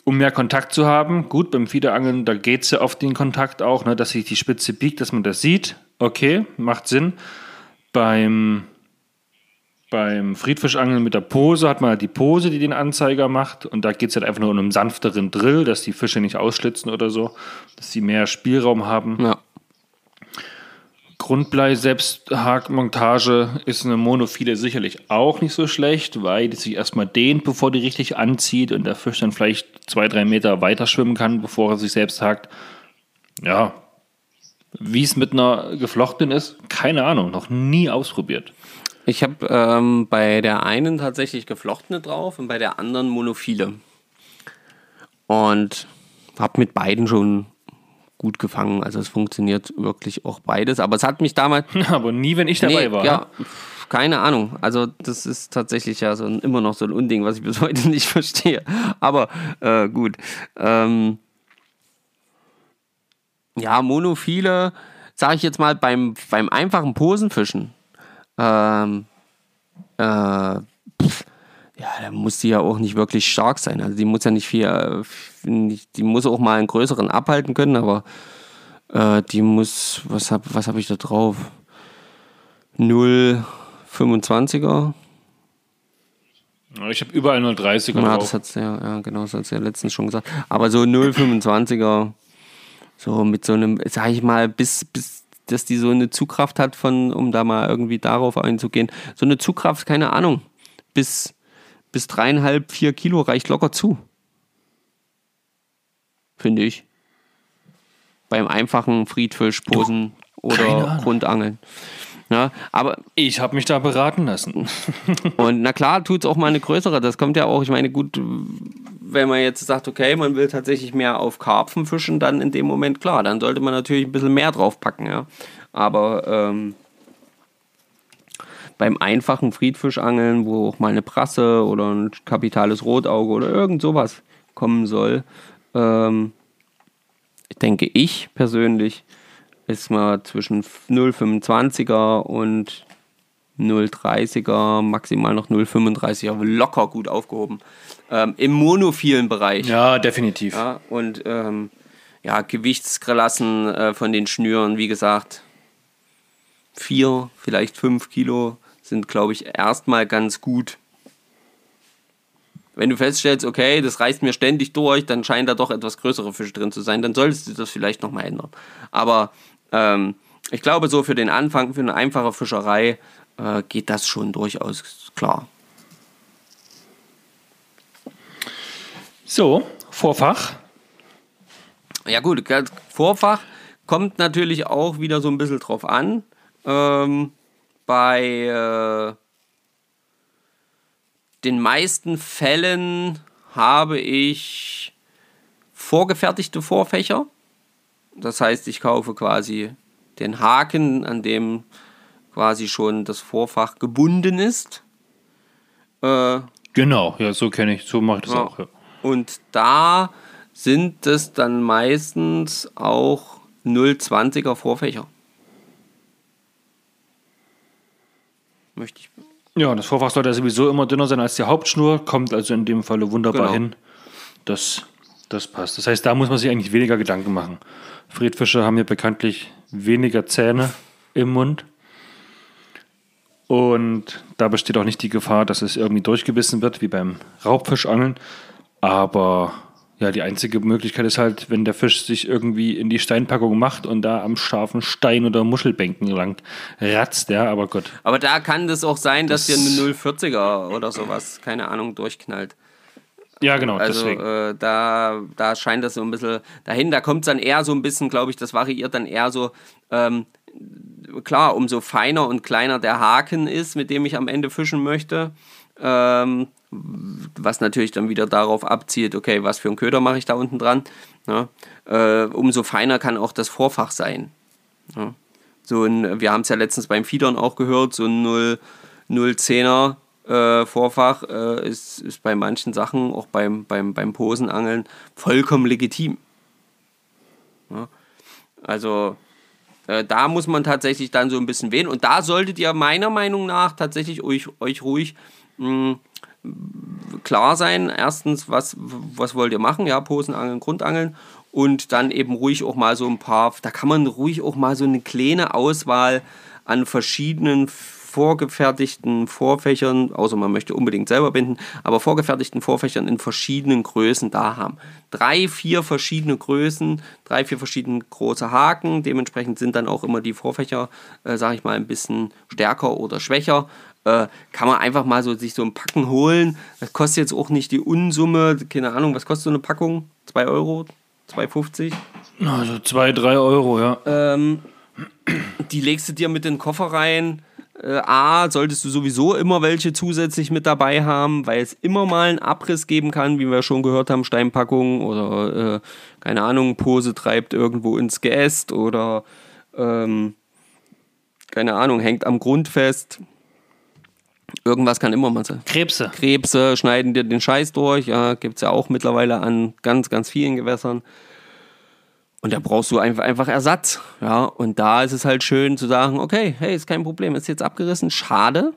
um mehr Kontakt zu haben, gut, beim Fiederangeln, da geht es ja auf den Kontakt auch, ne, dass sich die Spitze biegt, dass man das sieht. Okay, macht Sinn. Beim beim Friedfischangeln mit der Pose hat man halt die Pose, die den Anzeiger macht. Und da geht es halt einfach nur um einen sanfteren Drill, dass die Fische nicht ausschlitzen oder so, dass sie mehr Spielraum haben. Ja. Grundblei Selbsthakmontage ist eine Monophile sicherlich auch nicht so schlecht, weil die sich erstmal dehnt, bevor die richtig anzieht und der Fisch dann vielleicht zwei, drei Meter weiter schwimmen kann, bevor er sich selbst hakt. Ja. Wie es mit einer geflochtenen ist, keine Ahnung, noch nie ausprobiert. Ich habe ähm, bei der einen tatsächlich geflochtene drauf und bei der anderen monophile. Und habe mit beiden schon gut gefangen. Also es funktioniert wirklich auch beides. Aber es hat mich damals. Aber nie, wenn ich dabei Nee, war. Ja, keine Ahnung. Also das ist tatsächlich ja so ein, immer noch so ein Unding, was ich bis heute nicht verstehe. Aber äh, gut. Ähm, ja, monophile, sage ich jetzt mal, beim, beim einfachen Posenfischen. Ähm, äh, pff, ja, da muss die ja auch nicht wirklich stark sein. Also die muss ja nicht viel, äh, die muss auch mal einen größeren abhalten können, aber äh, die muss, was hab, was hab ich da drauf? 0,25er. Ich habe überall nur 30 Ja, drauf. das hat's ja, ja, genau, das hat ja letztens schon gesagt. Aber so 0,25er, so mit so einem, sag ich mal, bis, bis, dass die so eine Zugkraft hat von, um da mal irgendwie darauf einzugehen. So eine Zugkraft, keine Ahnung, bis, bis dreieinhalb, vier Kilo reicht locker zu. Finde ich. Beim einfachen Friedfisch, Posen keine oder. Grundangeln. Ja, aber Ich habe mich da beraten lassen. und na klar, tut es auch mal eine größere. Das kommt ja auch, ich meine, gut, wenn man jetzt sagt, okay, man will tatsächlich mehr auf Karpfen fischen, dann in dem Moment klar, dann sollte man natürlich ein bisschen mehr draufpacken, ja. Aber ähm, beim einfachen Friedfischangeln, wo auch mal eine Prasse oder ein kapitales Rotauge oder irgend sowas kommen soll, ähm, denke ich persönlich, ist man zwischen 0,25er und 0,30er, maximal noch 0,35er, locker gut aufgehoben. Ähm, Im monophilen Bereich. Ja, definitiv. Ja, und ähm, ja, Gewichtsklassen äh, von den Schnüren, wie gesagt, vier, vielleicht fünf Kilo sind, glaube ich, erstmal ganz gut. Wenn du feststellst, okay, das reißt mir ständig durch, dann scheint da doch etwas größere Fische drin zu sein, dann solltest du das vielleicht nochmal ändern. Aber ähm, ich glaube, so für den Anfang, für eine einfache Fischerei, äh, geht das schon durchaus klar. So, Vorfach. Ja gut, Vorfach kommt natürlich auch wieder so ein bisschen drauf an. Ähm, bei äh, den meisten Fällen habe ich vorgefertigte Vorfächer. Das heißt, ich kaufe quasi den Haken, an dem quasi schon das Vorfach gebunden ist. Äh, Genau, ja, so kenne ich, so mache ich das ja. auch. Ja. Und da sind es dann meistens auch 0,20er Vorfächer. Möchte ich. ja, das Vorfach sollte sowieso immer dünner sein als die Hauptschnur, kommt also in dem Falle wunderbar Genau. hin. Das, das passt. Das heißt, da muss man sich eigentlich weniger Gedanken machen. Friedfische haben ja bekanntlich weniger Zähne im Mund. Und da besteht auch nicht die Gefahr, dass es irgendwie durchgebissen wird, wie beim Raubfischangeln. Aber ja, die einzige Möglichkeit ist halt, wenn der Fisch sich irgendwie in die Steinpackung macht und da am scharfen Stein oder Muschelbänken lang ratzt, ja, aber Gott. Aber da kann das auch sein, dass Das- dir eine 0,40er oder sowas, keine Ahnung, durchknallt. Ja, genau, Also deswegen. äh, da, da scheint das so ein bisschen dahin. Da kommt es dann eher so ein bisschen, glaube ich, das variiert dann eher so. Ähm, klar, umso feiner und kleiner der Haken ist, mit dem ich am Ende fischen möchte, ähm, was natürlich dann wieder darauf abzielt, okay, was für einen Köder mache ich da unten dran. Ja? Äh, umso feiner kann auch das Vorfach sein. Ja? So ein, wir haben es ja letztens beim Fiedern auch gehört, so ein 010er äh, Vorfach äh, ist, ist bei manchen Sachen, auch beim, beim, beim Posenangeln, vollkommen legitim. Ja? Also äh, da muss man tatsächlich dann so ein bisschen wählen. Und da solltet ihr meiner Meinung nach tatsächlich euch, euch ruhig mh, klar sein. Erstens, was, was wollt ihr machen? Ja, Posenangeln, Grundangeln. Und dann eben ruhig auch mal so ein paar, da kann man ruhig auch mal so eine kleine Auswahl an verschiedenen vorgefertigten Vorfächern, außer man möchte unbedingt selber binden, aber vorgefertigten Vorfächern in verschiedenen Größen da haben. Drei, vier verschiedene Größen, drei, vier verschiedene große Haken. Dementsprechend sind dann auch immer die Vorfächer, äh, sage ich mal, ein bisschen stärker oder schwächer. Äh, kann man einfach mal so sich so ein Packen holen. Das kostet jetzt auch nicht die Unsumme, keine Ahnung, was kostet so eine Packung? 2 Euro? 2,50? Also 2, 3 Euro, ja. Ähm, die legst du dir mit in den Koffer rein äh, A, solltest du sowieso immer welche zusätzlich mit dabei haben, weil es immer mal einen Abriss geben kann, wie wir schon gehört haben, Steinpackung oder äh, keine Ahnung, Pose treibt irgendwo ins Geäst oder ähm, keine Ahnung, hängt am Grund fest. Irgendwas kann immer mal sein. Krebse. Krebse schneiden dir den Scheiß durch, ja, gibt es ja auch mittlerweile an ganz, ganz vielen Gewässern. Und da brauchst du einfach, einfach Ersatz. Ja, und da ist es halt schön zu sagen, okay, hey, ist kein Problem, ist jetzt abgerissen, schade.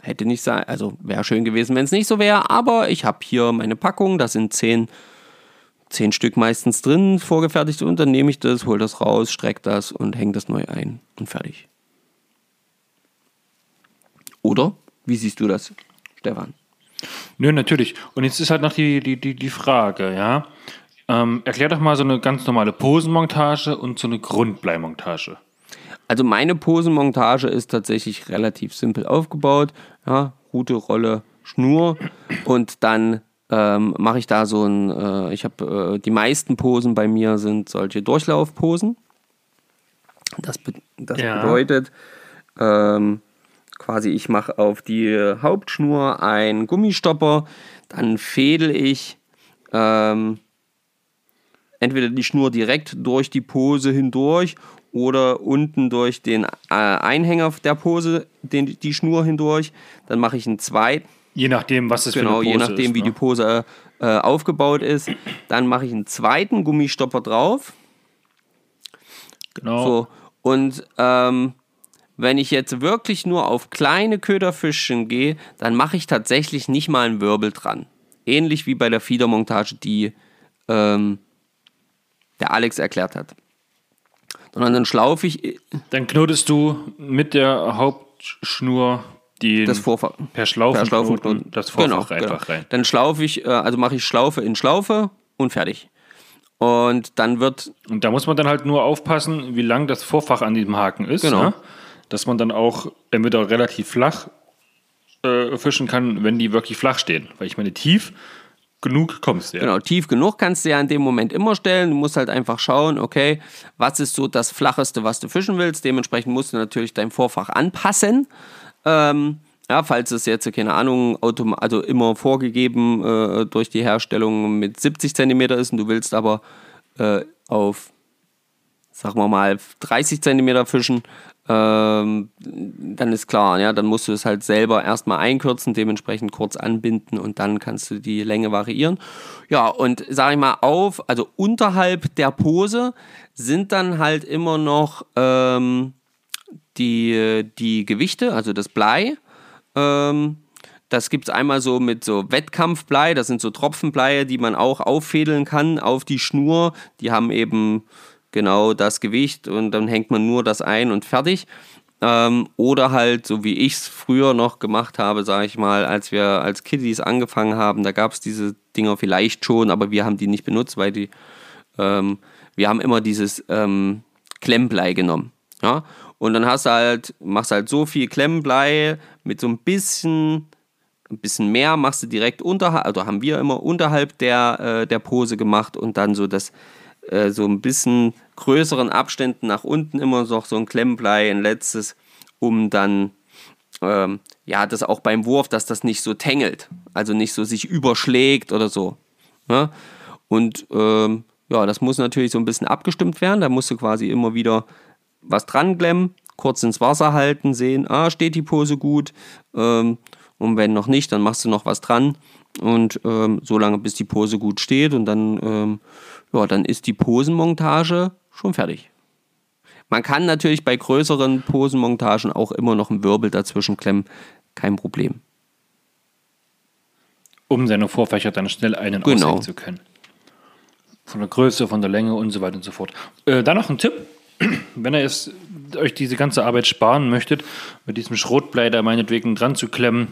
Hätte nicht sein, also wäre schön gewesen, wenn es nicht so wäre, aber ich habe hier meine Packung, da sind zehn, zehn Stück meistens drin, vorgefertigt und dann nehme ich das, hole das raus, strecke das und hänge das neu ein und fertig. Oder? Wie siehst du das, Stefan? Nö, natürlich. Und jetzt ist halt noch die, die, die, die Frage, ja. Ähm, erklär doch mal so eine ganz normale Posenmontage und so eine Grundbleimontage. Also meine Posenmontage ist tatsächlich relativ simpel aufgebaut. Ja, Rute, Rolle, Schnur und dann ähm, mache ich da so ein, äh, ich habe äh, die meisten Posen bei mir sind solche Durchlaufposen. Das, be das ja. bedeutet ähm, quasi, ich mache auf die Hauptschnur einen Gummistopper, dann fädel ich ähm, entweder die Schnur direkt durch die Pose hindurch oder unten durch den äh, Einhänger der Pose den, die Schnur hindurch. Dann mache ich einen zweiten. Je nachdem, was es genau, für eine Pose je nachdem, ist, wie ne? die Pose äh, aufgebaut ist. Dann mache ich einen zweiten Gummistopper drauf. Genau. So. Und ähm, wenn ich jetzt wirklich nur auf kleine Köderfischchen gehe, dann mache ich tatsächlich nicht mal einen Wirbel dran. Ähnlich wie bei der Fiedermontage, die ähm, der Alex erklärt hat. Sondern dann schlaufe ich. Dann knotest du mit der Hauptschnur die das Vorfach, per Schlaufen, per Schlaufen das Vorfach genau, einfach genau. rein. Dann schlaufe ich, äh, also mache ich Schlaufe in Schlaufe und fertig. Und dann wird. Und da muss man dann halt nur aufpassen, wie lang das Vorfach an diesem Haken ist. Genau. Ne? Dass man dann auch entweder relativ flach äh, fischen kann, wenn die wirklich flach stehen. Weil ich meine, tief genug kommst, ja. Genau, tief genug kannst du ja in dem Moment immer stellen. Du musst halt einfach schauen, okay, was ist so das Flacheste, was du fischen willst. Dementsprechend musst du natürlich dein Vorfach anpassen. Ähm, ja, falls es jetzt, keine Ahnung, also immer vorgegeben äh, durch die Herstellung mit 70 cm ist und du willst aber äh, auf, sagen wir mal, 30 cm fischen, ähm, dann ist klar, ja, dann musst du es halt selber erstmal einkürzen, dementsprechend kurz anbinden und dann kannst du die Länge variieren. Ja, und sage ich mal, auf, also unterhalb der Pose sind dann halt immer noch ähm, die, die Gewichte, also das Blei. Ähm, das gibt es einmal so mit so Wettkampfblei, das sind so Tropfenbleie, die man auch auffädeln kann auf die Schnur. Die haben eben genau das Gewicht und dann hängt man nur das ein und fertig. Ähm, oder halt, so wie ich es früher noch gemacht habe, sage ich mal, als wir als Kiddies angefangen haben, da gab es diese Dinger vielleicht schon, aber wir haben die nicht benutzt, weil die, ähm, wir haben immer dieses ähm, Klemmblei genommen. Ja? Und dann hast du halt, machst halt so viel Klemmblei mit so ein bisschen, ein bisschen mehr machst du direkt unterhalb, also haben wir immer unterhalb der, äh, der Pose gemacht und dann so das äh, so ein bisschen größeren Abständen nach unten immer noch so ein Klemmblei, ein letztes, um dann ähm, ja, das auch beim Wurf, dass das nicht so tängelt, also nicht so sich überschlägt oder so. Ne? Und ähm, ja, das muss natürlich so ein bisschen abgestimmt werden. Da musst du quasi immer wieder was dran klemmen, kurz ins Wasser halten, sehen, ah, steht die Pose gut. Ähm, und wenn noch nicht, dann machst du noch was dran. Und ähm, so lange, bis die Pose gut steht. Und dann, ähm, ja, dann ist die Posenmontage schon fertig. Man kann natürlich bei größeren Posenmontagen auch immer noch einen Wirbel dazwischen klemmen. Kein Problem. Um seine Vorfächer dann schnell einen Genau. aushängen zu können. Von der Größe, von der Länge und so weiter und so fort. Äh, dann noch ein Tipp. Wenn ihr es, euch diese ganze Arbeit sparen möchtet, mit diesem Schrotblei da meinetwegen dran zu klemmen,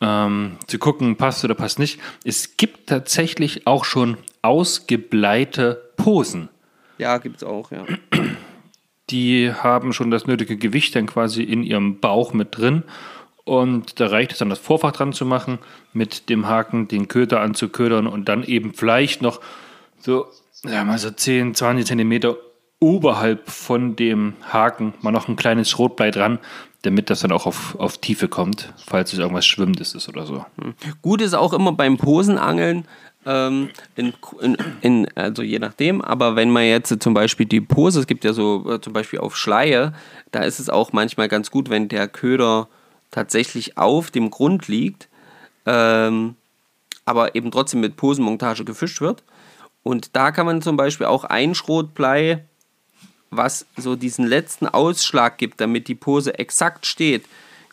ähm, zu gucken, passt oder passt nicht. Es gibt tatsächlich auch schon ausgebleite Posen. Ja, gibt's auch, ja. die haben schon das nötige Gewicht dann quasi in ihrem Bauch mit drin. Und da reicht es dann, das Vorfach dran zu machen, mit dem Haken den Köder anzuködern und dann eben vielleicht noch so, sagen wir mal so 10, 20 Zentimeter oberhalb von dem Haken mal noch ein kleines Schrotblei dran, damit das dann auch auf, auf Tiefe kommt, falls es irgendwas Schwimmendes ist oder so. Gut ist auch immer beim Posenangeln, ähm, in, in, in, also je nachdem, aber wenn man jetzt zum Beispiel die Pose, es gibt ja so äh, zum Beispiel auf Schleie, da ist es auch manchmal ganz gut, wenn der Köder tatsächlich auf dem Grund liegt, ähm, aber eben trotzdem mit Posenmontage gefischt wird. Und da kann man zum Beispiel auch ein Schrotblei, was so diesen letzten Ausschlag gibt, damit die Pose exakt steht,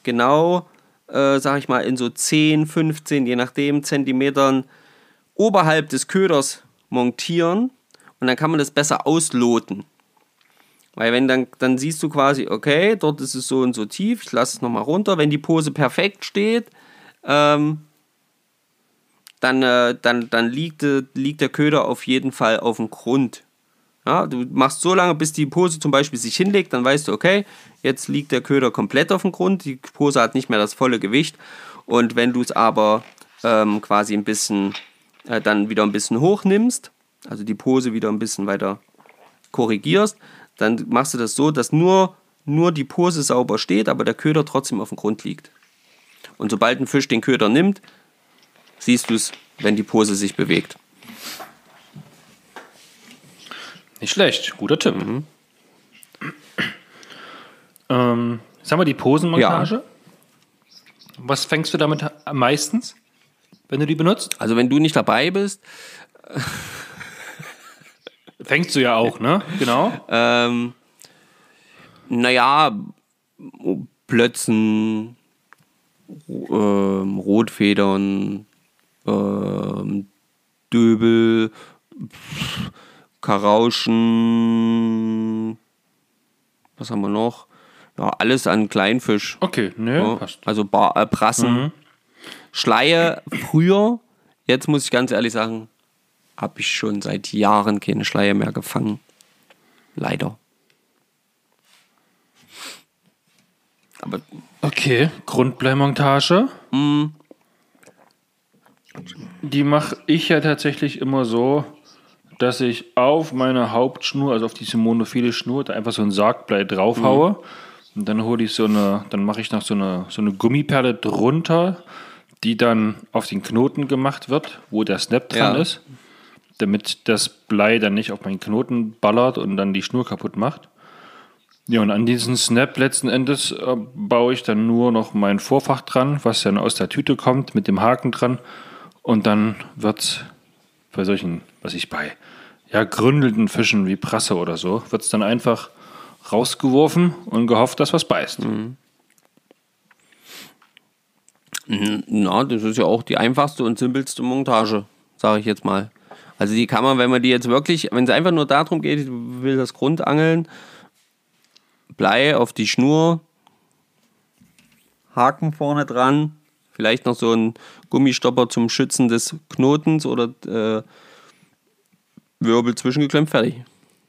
genau, äh, sag ich mal, in so 10, 15, je nachdem, Zentimetern oberhalb des Köders montieren und dann kann man das besser ausloten. Weil wenn dann, dann siehst du quasi, okay, dort ist es so und so tief, ich lasse es nochmal runter. Wenn die Pose perfekt steht, ähm, dann, äh, dann, dann liegt, äh, liegt der Köder auf jeden Fall auf dem Grund. Ja, du machst so lange, bis die Pose zum Beispiel sich hinlegt, dann weißt du, okay, jetzt liegt der Köder komplett auf dem Grund, die Pose hat nicht mehr das volle Gewicht. Und wenn du es aber ähm, quasi ein bisschen, äh, dann wieder ein bisschen hochnimmst, also die Pose wieder ein bisschen weiter korrigierst, dann machst du das so, dass nur, nur die Pose sauber steht, aber der Köder trotzdem auf dem Grund liegt. Und sobald ein Fisch den Köder nimmt, siehst du es, wenn die Pose sich bewegt. Nicht schlecht, guter Tipp. Ähm, jetzt haben wir die Posenmontage. Was fängst du damit am meistens, wenn du die benutzt? Also wenn du nicht dabei bist, Fängst du ja auch, ne? Genau. ähm, naja, Plötzen, ähm, Rotfedern, ähm, Döbel, Karauschen, was haben wir noch? Ja, alles an Kleinfisch. Okay, ne, Ja, passt. also Bar, äh, Brassen. Schleie früher, jetzt muss ich ganz ehrlich sagen, habe ich schon seit Jahren keine Schleie mehr gefangen. Leider. Aber Okay, Grundbleimontage. Die mache ich ja tatsächlich immer so, dass ich auf meine Hauptschnur, also auf diese monophile Schnur, da einfach so ein Sargblei draufhaue. Und dann hole ich so eine, dann mache ich noch so eine, so eine Gummiperle drunter, die dann auf den Knoten gemacht wird, wo der Snap dran Ja. ist, damit das Blei dann nicht auf meinen Knoten ballert und dann die Schnur kaputt macht. Ja, und an diesen Snap letzten Endes äh, baue ich dann nur noch mein Vorfach dran, was dann aus der Tüte kommt, mit dem Haken dran. Und dann wird bei solchen, was ich bei ja, gründelnden Fischen wie Prasse oder so, wird es dann einfach rausgeworfen und gehofft, dass was beißt. Na, das ist ja auch die einfachste und simpelste Montage, sage ich jetzt mal. Also die kann man, wenn man die jetzt wirklich, wenn es einfach nur darum geht, ich will das Grundangeln, Blei auf die Schnur, Haken vorne dran, vielleicht noch so ein Gummistopper zum Schützen des Knotens oder äh, Wirbel zwischengeklemmt, fertig.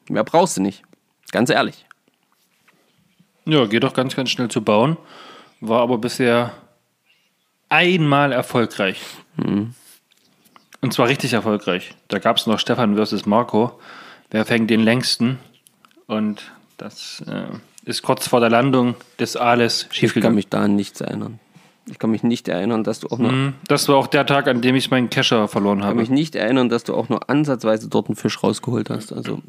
Mehr brauchst du nicht. Ganz ehrlich. Ja, geht doch ganz, ganz schnell zu bauen. War aber bisher einmal erfolgreich. Und zwar richtig erfolgreich. Da gab es noch Stefan versus Marco. Wer fängt den längsten? Und das äh, ist kurz vor der Landung des Aales Ich kann schiefgegangen. mich da an nichts erinnern. Ich kann mich nicht erinnern, dass du auch nur, Mhm. Das war auch der Tag, an dem ich meinen Kescher verloren kann habe. mich nicht erinnern, dass du auch nur ansatzweise dort einen Fisch rausgeholt hast. Also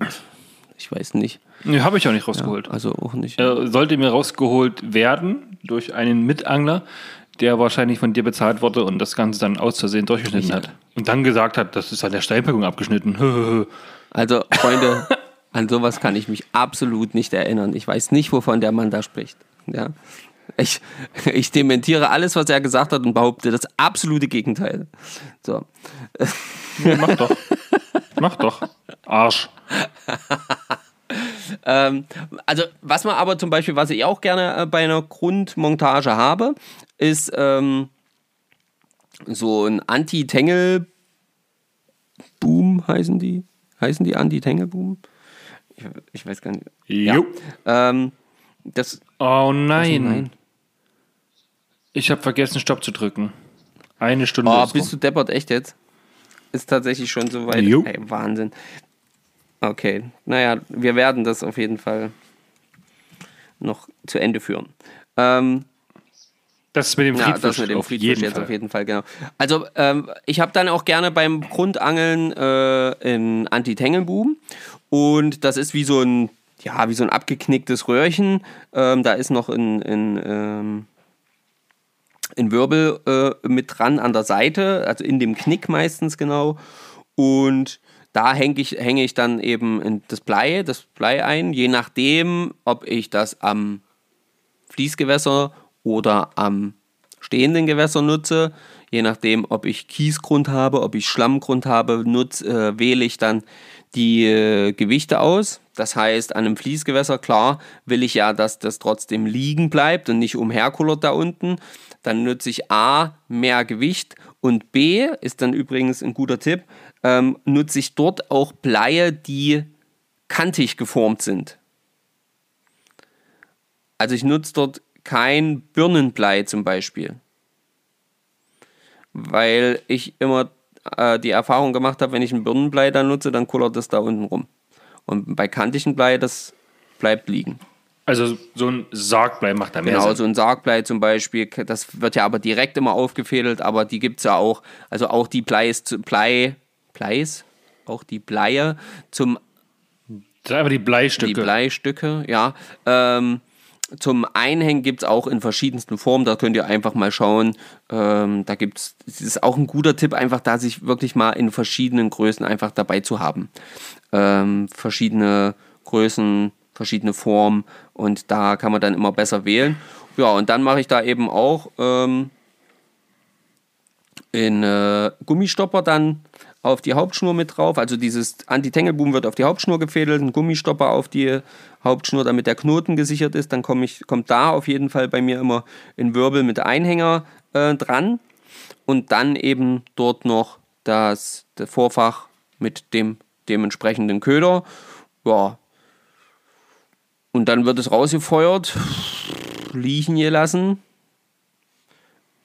Ich weiß nicht. Nee, habe ich auch nicht rausgeholt. Also auch nicht. Er sollte mir rausgeholt werden durch einen Mitangler, der wahrscheinlich von dir bezahlt wurde und das Ganze dann aus Versehen durchgeschnitten hat. Und dann gesagt hat, das ist an der Steinpackung abgeschnitten. Also, Freunde, an sowas kann ich mich absolut nicht erinnern. Ich weiß nicht, wovon der Mann da spricht. Ja. Ich, ich dementiere alles, was er gesagt hat und behaupte das absolute Gegenteil. So. Nee, mach doch. mach doch. Arsch. Ähm, also, was man aber zum Beispiel, was ich auch gerne äh, bei einer Grundmontage habe, ist ähm, so ein Anti-Tangle-Boom, heißen die? Heißen die Anti-Tangle-Boom? Ich, ich weiß gar nicht. Jo. Ähm, das, Oh nein. Also nein. Ich habe vergessen, Stopp zu drücken. Eine Stunde Oh, ist bist rum. du deppert, echt jetzt? Ist tatsächlich schon so weit. Hey, Wahnsinn. Okay, naja, wir werden das auf jeden Fall noch zu Ende führen. Ähm, Das mit dem ja, Friedfisch, das mit dem auf Friedfisch jeden jetzt Fall. auf jeden Fall, genau. Also, ähm, ich habe dann auch gerne beim Grundangeln äh, einen Anti-Tangeln-Boom. Und das ist wie so ein, ja, wie so ein abgeknicktes Röhrchen. Ähm, da ist noch ein, ein, ähm, ein Wirbel äh, mit dran an der Seite, also in dem Knick meistens genau. Und da hänge ich, hänge ich dann eben in das Blei, das Blei ein, je nachdem, ob ich das am Fließgewässer oder am stehenden Gewässer nutze. Je nachdem, ob ich Kiesgrund habe, ob ich Schlammgrund habe, nutz, äh, wähle ich dann die äh, Gewichte aus. Das heißt, an einem Fließgewässer, klar, will ich ja, dass das trotzdem liegen bleibt und nicht umherkullert da unten. Dann nutze ich A, mehr Gewicht und B, ist dann übrigens ein guter Tipp, ähm, nutze ich dort auch Bleie, die kantig geformt sind. Also ich nutze dort kein Birnenblei zum Beispiel. Weil ich immer äh, die Erfahrung gemacht habe, wenn ich ein Birnenblei da nutze, dann kullert das da unten rum. Und bei kantigen Blei, das bleibt liegen. Also so ein Sargblei macht da mehr Genau, Sinn. so ein Sargblei zum Beispiel, das wird ja aber direkt immer aufgefädelt, aber die gibt es ja auch. Also auch die Bleis, Blei, Bleis, auch die Bleie zum Das sind einfach die Bleistücke. die Bleistücke, ja. Ähm, zum Einhängen gibt es auch in verschiedensten Formen, da könnt ihr einfach mal schauen. Ähm, da gibt es, ist auch ein guter Tipp, einfach da sich wirklich mal in verschiedenen Größen einfach dabei zu haben. Ähm, verschiedene Größen, verschiedene Formen und da kann man dann immer besser wählen. Ja, und dann mache ich da eben auch ähm, in äh, Gummistopper dann auf die Hauptschnur mit drauf. Also dieses Anti-Tangle-Boom wird auf die Hauptschnur gefädelt, ein Gummistopper auf die Hauptschnur, damit der Knoten gesichert ist. Dann komm ich, kommt da auf jeden Fall bei mir immer ein Wirbel mit Einhänger äh, dran. Und dann eben dort noch das, das Vorfach mit dem dementsprechenden Köder. Ja. Und dann wird es rausgefeuert, liegen gelassen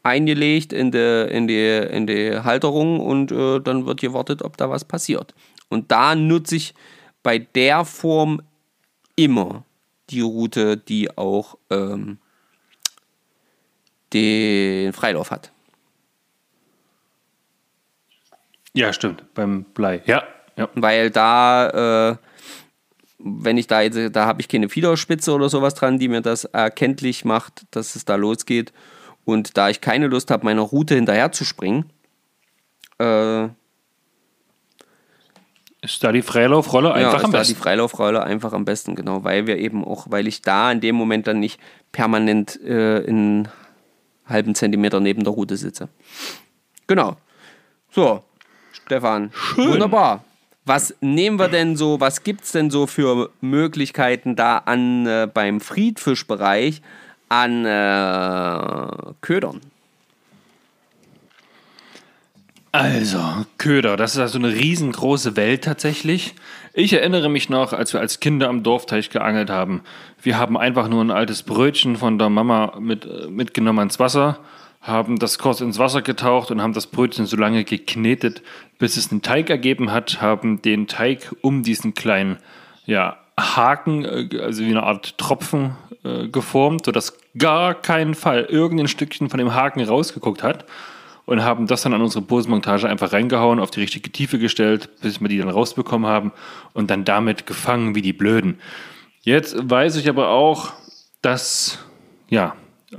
eingelegt in die, in die, in die Halterung und äh, dann wird gewartet, ob da was passiert. Und da nutze ich bei der Form immer die Route, die auch ähm, den Freilauf hat. Ja, stimmt. Beim Blei. Ja. ja. Weil da, äh, wenn ich da jetzt, da habe ich keine Fiederspitze oder sowas dran, die mir das erkenntlich macht, dass es da losgeht. Und da ich keine Lust habe, meiner Route hinterher zu springen, äh, Ist da die Freilaufrolle ja, einfach ist am da besten. die Freilaufrolle einfach am besten, genau, weil wir eben auch, weil ich da in dem Moment dann nicht permanent äh, in halben Zentimeter neben der Route sitze. Genau. So, Stefan, wunderbar. Was nehmen wir denn so, was gibt es denn so für Möglichkeiten da an äh, beim Friedfischbereich an äh, Ködern? Also, Köder, das ist also eine riesengroße Welt tatsächlich. Ich erinnere mich noch, als wir als Kinder am Dorfteich geangelt haben. Wir haben einfach nur ein altes Brötchen von der Mama mit, äh, mitgenommen ans Wasser, haben das kurz ins Wasser getaucht und haben das Brötchen so lange geknetet, bis es einen Teig ergeben hat, haben den Teig um diesen kleinen ja, Haken, äh, also wie eine Art Tropfen äh, geformt, sodass gar keinen Fall irgendein Stückchen von dem Haken rausgeguckt hat. und haben das dann an unsere Posenmontage einfach reingehauen, auf die richtige Tiefe gestellt, bis wir die dann rausbekommen haben und dann damit gefangen wie die Blöden. Jetzt weiß ich aber auch, dass ja, äh,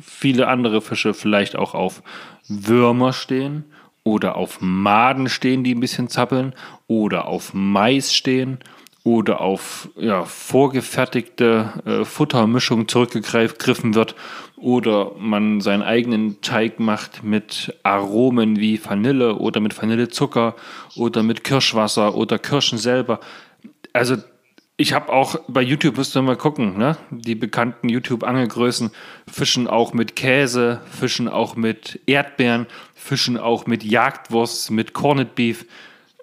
viele andere Fische vielleicht auch auf Würmer stehen oder auf Maden stehen, die ein bisschen zappeln oder auf Mais stehen oder auf ja, vorgefertigte äh, Futtermischung zurückgegriffen wird oder man seinen eigenen Teig macht mit Aromen wie Vanille oder mit Vanillezucker oder mit Kirschwasser oder Kirschen selber. Also ich habe auch bei YouTube, müsst ihr mal gucken, ne? die bekannten YouTube-Angelgrößen fischen auch mit Käse, fischen auch mit Erdbeeren, fischen auch mit Jagdwurst, mit Corned Beef.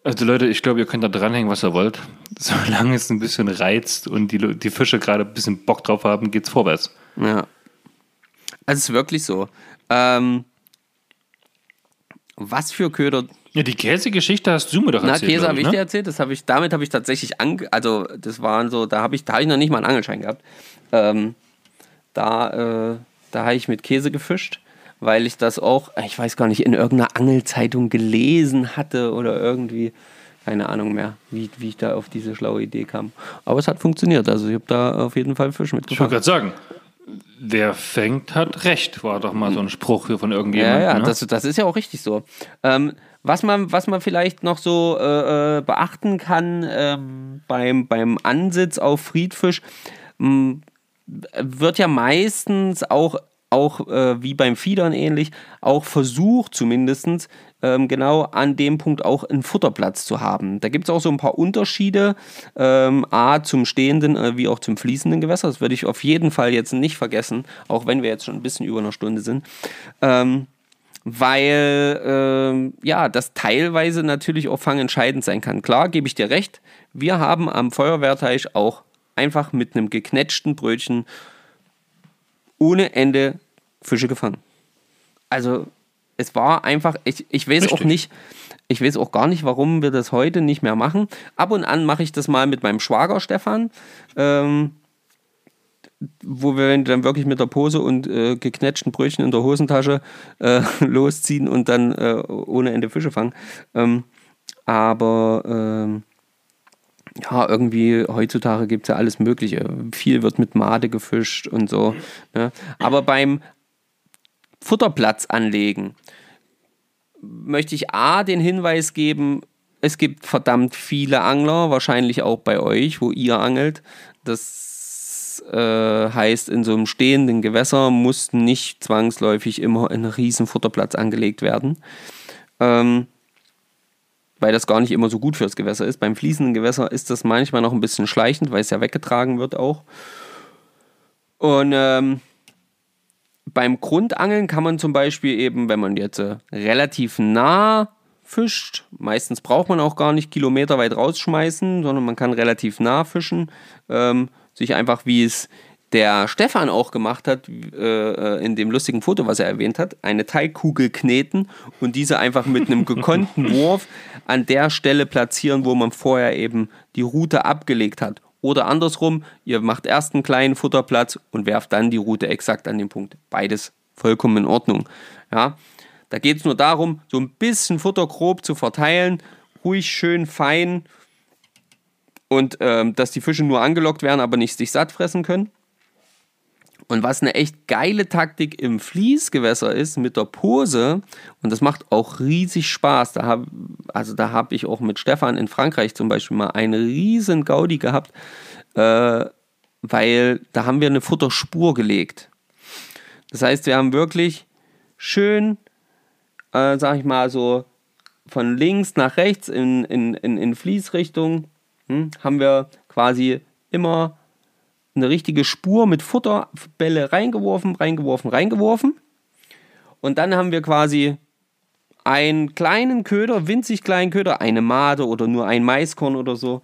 Also Leute, ich glaube, ihr könnt da dranhängen, was ihr wollt. Solange es ein bisschen reizt und die, die Fische gerade ein bisschen Bock drauf haben, geht's vorwärts. Ja. Also es ist wirklich so. Ähm, was für Köder ja, die Käsegeschichte hast du mir doch Na, erzählt. Käse habe ich ne? dir erzählt. Das habe ich, damit habe ich tatsächlich ange, also das waren so, da habe ich, da habe ich noch nicht mal einen Angelschein gehabt. Ähm, da, äh, da habe ich mit Käse gefischt, weil ich das auch, ich weiß gar nicht, in irgendeiner Angelzeitung gelesen hatte oder irgendwie, keine Ahnung mehr, wie, wie ich da auf diese schlaue Idee kam. Aber es hat funktioniert. Also ich habe da auf jeden Fall Fisch Ich wollte gerade sagen, wer fängt, hat recht, war doch mal so ein Spruch hier von irgendjemandem. Ja, ja, ne? das, das ist ja auch richtig so. Ähm, was, man, was man vielleicht noch so äh, äh, beachten kann ähm, beim, beim Ansitz auf Friedfisch, mh, wird ja meistens auch, auch äh, wie beim Fiedern ähnlich, auch versucht zumindest ähm, genau an dem Punkt auch einen Futterplatz zu haben. Da gibt es auch so ein paar Unterschiede, ähm, A zum stehenden äh, wie auch zum fließenden Gewässer. Das würde ich auf jeden Fall jetzt nicht vergessen, auch wenn wir jetzt schon ein bisschen über einer Stunde sind. Ähm, weil ähm, ja, das teilweise natürlich auch fangentscheidend sein kann. Klar, gebe ich dir recht, wir haben am Feuerwehrteich auch einfach mit einem geknetschten Brötchen ohne Ende Fische gefangen. Also es war einfach, ich, ich weiß auch Richtig. nicht, ich weiß auch gar nicht, warum wir das heute nicht mehr machen. Ab und an mache ich das mal mit meinem Schwager Stefan. Ähm, wo wir dann wirklich mit der Pose und äh, geknetschten Brötchen in der Hosentasche äh, losziehen und dann äh, ohne Ende Fische fangen. Ähm, aber ähm, ja, irgendwie heutzutage gibt es ja alles Mögliche. Viel wird mit Made gefischt und so. Ne? Aber beim Futterplatz anlegen möchte ich A den Hinweis geben, es gibt verdammt viele Angler, wahrscheinlich auch bei euch, wo ihr angelt. Das äh, heißt, in so einem stehenden Gewässer muss nicht zwangsläufig immer ein riesen Futterplatz angelegt werden. Ähm, weil das gar nicht immer so gut fürs Gewässer ist. Beim fließenden Gewässer ist das manchmal noch ein bisschen schleichend, weil es ja weggetragen wird auch. Und ähm, beim Grundangeln kann man zum Beispiel eben, wenn man jetzt äh, relativ nah fischt, meistens braucht man auch gar nicht kilometerweit rausschmeißen, sondern man kann relativ nah fischen, ähm, sich einfach, wie es der Stefan auch gemacht hat, äh, in dem lustigen Foto, was er erwähnt hat, eine Teigkugel kneten und diese einfach mit einem gekonnten Wurf an der Stelle platzieren, wo man vorher eben die Route abgelegt hat. Oder andersrum, ihr macht erst einen kleinen Futterplatz und werft dann die Route exakt an den Punkt. Beides vollkommen in Ordnung. Ja, da geht es nur darum, so ein bisschen Futter grob zu verteilen, ruhig schön fein und ähm, dass die Fische nur angelockt werden, aber nicht sich satt fressen können. Und was eine echt geile Taktik im Fließgewässer ist mit der Pose, und das macht auch riesig Spaß. Da hab, also da habe ich auch mit Stefan in Frankreich zum Beispiel mal eine riesen Gaudi gehabt, äh, weil da haben wir eine Futterspur gelegt. Das heißt, wir haben wirklich schön, äh, sag ich mal so, von links nach rechts in, in, in, in Fließrichtung hm, haben wir quasi immer eine richtige Spur mit Futterbälle reingeworfen, reingeworfen, reingeworfen. Und dann haben wir quasi einen kleinen Köder, winzig kleinen Köder, eine Made oder nur ein Maiskorn oder so,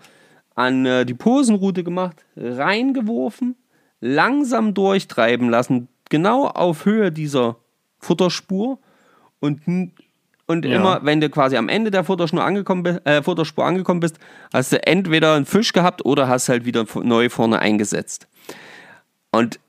an äh, die Posenroute gemacht, reingeworfen, langsam durchtreiben lassen, genau auf Höhe dieser Futterspur und, und Ja. immer, wenn du quasi am Ende der Futterspur angekommen, bist, äh, Futterspur angekommen bist, hast du entweder einen Fisch gehabt oder hast halt wieder neu vorne eingesetzt. Und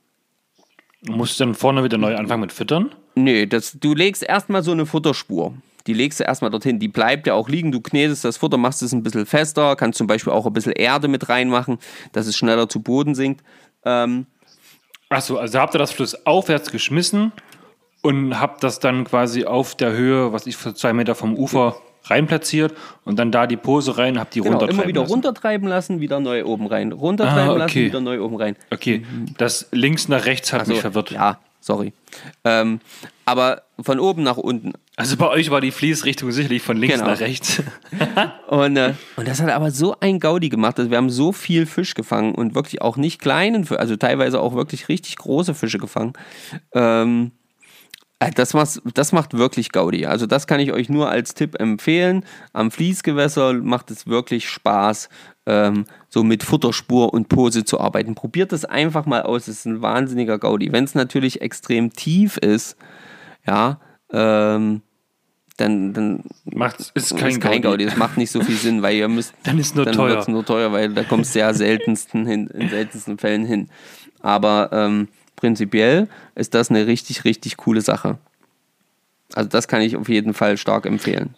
Du musst dann vorne wieder neu anfangen mit Füttern. Nee, das, du legst erstmal so eine Futterspur. Die legst du erstmal dorthin. Die bleibt ja auch liegen. Du knetest das Futter, machst es ein bisschen fester, kannst zum Beispiel auch ein bisschen Erde mit reinmachen, dass es schneller zu Boden sinkt. Ähm, Achso, also habt ihr das flussaufwärts geschmissen und habt das dann quasi auf der Höhe, was ich für zwei Meter vom Ufer reinplatziert und dann da die Pose rein, habt die genau, runtertreiben immer wieder lassen. runtertreiben lassen, wieder neu oben rein. Runtertreiben Ah, lassen, okay. wieder neu oben rein. Okay, das links nach rechts hat Also, mich verwirrt. Ja, sorry. Ähm, aber von oben nach unten. Also bei euch war die Fließrichtung sicherlich von links Genau. nach rechts. Und, äh, und das hat aber so ein Gaudi gemacht. Also wir haben so viel Fisch gefangen und wirklich auch nicht kleinen, also teilweise auch wirklich richtig große Fische gefangen. Ähm, äh, das, macht, das macht wirklich Gaudi. Also das kann ich euch nur als Tipp empfehlen. Am Fließgewässer macht es wirklich Spaß, ähm, so mit Futterspur und Pose zu arbeiten. Probiert das einfach mal aus. Es ist ein wahnsinniger Gaudi. Wenn es natürlich extrem tief ist, ja, ähm, dann, dann Macht, ist ist kein, kein, Gaudi. Gaudi. Das macht nicht so viel Sinn, weil ihr müsst. Dann ist nur dann teuer. nur teuer, weil da kommst du ja seltensten hin, in seltensten Fällen hin. Aber ähm, prinzipiell ist das eine richtig, richtig coole Sache. Also das kann ich auf jeden Fall stark empfehlen.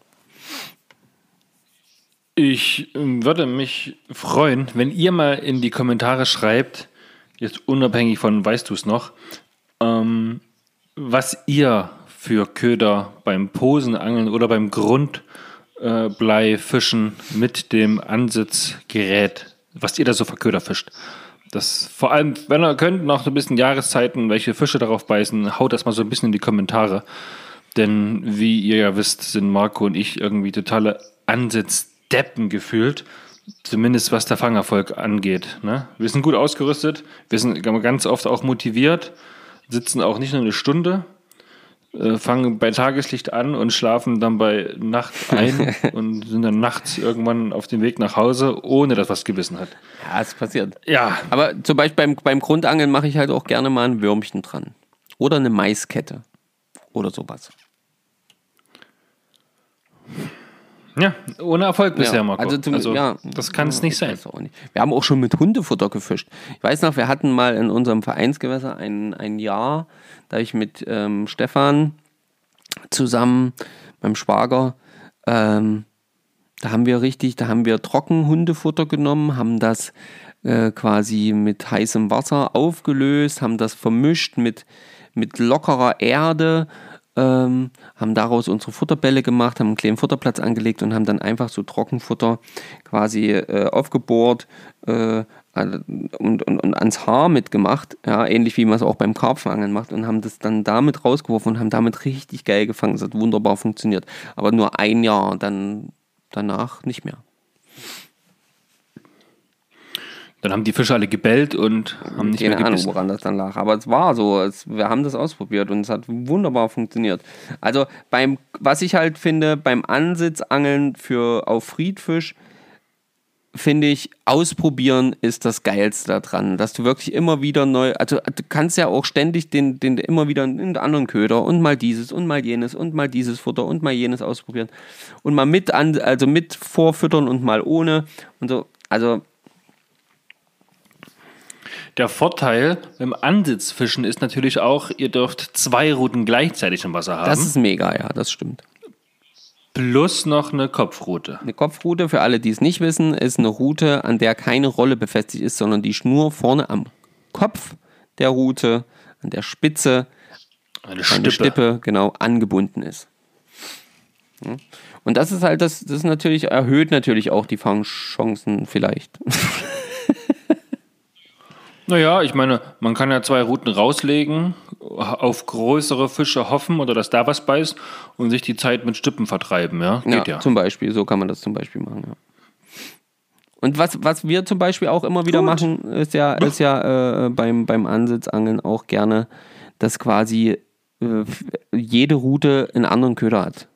Ich ähm, würde mich freuen, wenn ihr mal in die Kommentare schreibt, jetzt unabhängig von weißt du es noch, ähm, was ihr für Köder beim Posenangeln oder beim Grundbleifischen mit dem Ansitzgerät, was ihr da so für Köder fischt. Das vor allem, wenn ihr könnt, noch so ein bisschen Jahreszeiten, welche Fische darauf beißen, haut das mal so ein bisschen in die Kommentare. Denn wie ihr ja wisst, sind Marco und ich irgendwie totale Ansitzdeppen gefühlt. Zumindest was der Fangerfolg angeht. Ne? Wir sind gut ausgerüstet, wir sind ganz oft auch motiviert, sitzen auch nicht nur eine Stunde, äh, fangen bei Tageslicht an und schlafen dann bei Nacht ein und sind dann nachts irgendwann auf dem Weg nach Hause, ohne dass was gewissen hat. Ja, es passiert. Ja, Aber zum Beispiel beim, beim Grundangeln mache ich halt auch gerne mal ein Würmchen dran. Oder eine Maiskette. Oder sowas. Ja ohne Erfolg bisher, Ja, Marco. also zum- ja. das kann es nicht sein. Nicht. Wir haben auch schon mit Hundefutter gefischt. Ich weiß noch, wir hatten mal in unserem Vereinsgewässer ein, ein Jahr, da ich mit ähm, Stefan zusammen, meinem Schwager, ähm, da haben wir richtig, da haben wir Trockenhundefutter genommen, haben das äh, quasi mit heißem Wasser aufgelöst, haben das vermischt mit, mit lockerer Erde, ähm, haben daraus unsere Futterbälle gemacht, haben einen kleinen Futterplatz angelegt und haben dann einfach so Trockenfutter quasi äh, aufgebohrt äh, und, und, und ans Haar mitgemacht, ja, ähnlich wie man es auch beim Karpfenangeln macht und haben das dann damit rausgeworfen und haben damit richtig geil gefangen. Das hat wunderbar funktioniert. Aber nur ein Jahr, dann danach nicht mehr. Dann haben die Fische alle gebellt und haben nicht Keine mehr Ahnung, gebissen. woran das dann lag. Aber es war so. Es, wir haben das ausprobiert und es hat wunderbar funktioniert. Also beim, was ich halt finde, beim Ansitzangeln für auf Friedfisch, finde ich, ausprobieren ist das Geilste daran. Dass du wirklich immer wieder neu, also du kannst ja auch ständig den, den immer wieder einen anderen Köder und mal dieses und mal jenes und mal dieses Futter und mal jenes ausprobieren. Und mal mit an, also mit vorfüttern und mal ohne und so. Also Der Vorteil beim Ansitzfischen ist natürlich auch, ihr dürft zwei Routen gleichzeitig im Wasser haben. das ist mega, ja, das stimmt. plus noch eine Kopfrute. Eine Kopfrute, für alle, die es nicht wissen, ist eine Rute, an der keine Rolle befestigt ist, sondern die Schnur vorne am Kopf der Rute, an der Spitze, Eine eine Stippe. Stippe, genau, angebunden ist. Ja. Und das ist halt, das, das natürlich, erhöht natürlich auch die Fangchancen vielleicht. Naja, ich meine, man kann ja zwei Routen rauslegen, auf größere Fische hoffen oder dass da was beißt und sich die Zeit mit Stippen vertreiben, ja? Geht ja. Zum Beispiel, so kann man das zum Beispiel machen, ja. Und was, was wir zum Beispiel auch immer wieder Gut. machen, ist ja, ist ja äh, beim, beim Ansitzangeln auch gerne, dass quasi äh, jede Route einen anderen Köder hat.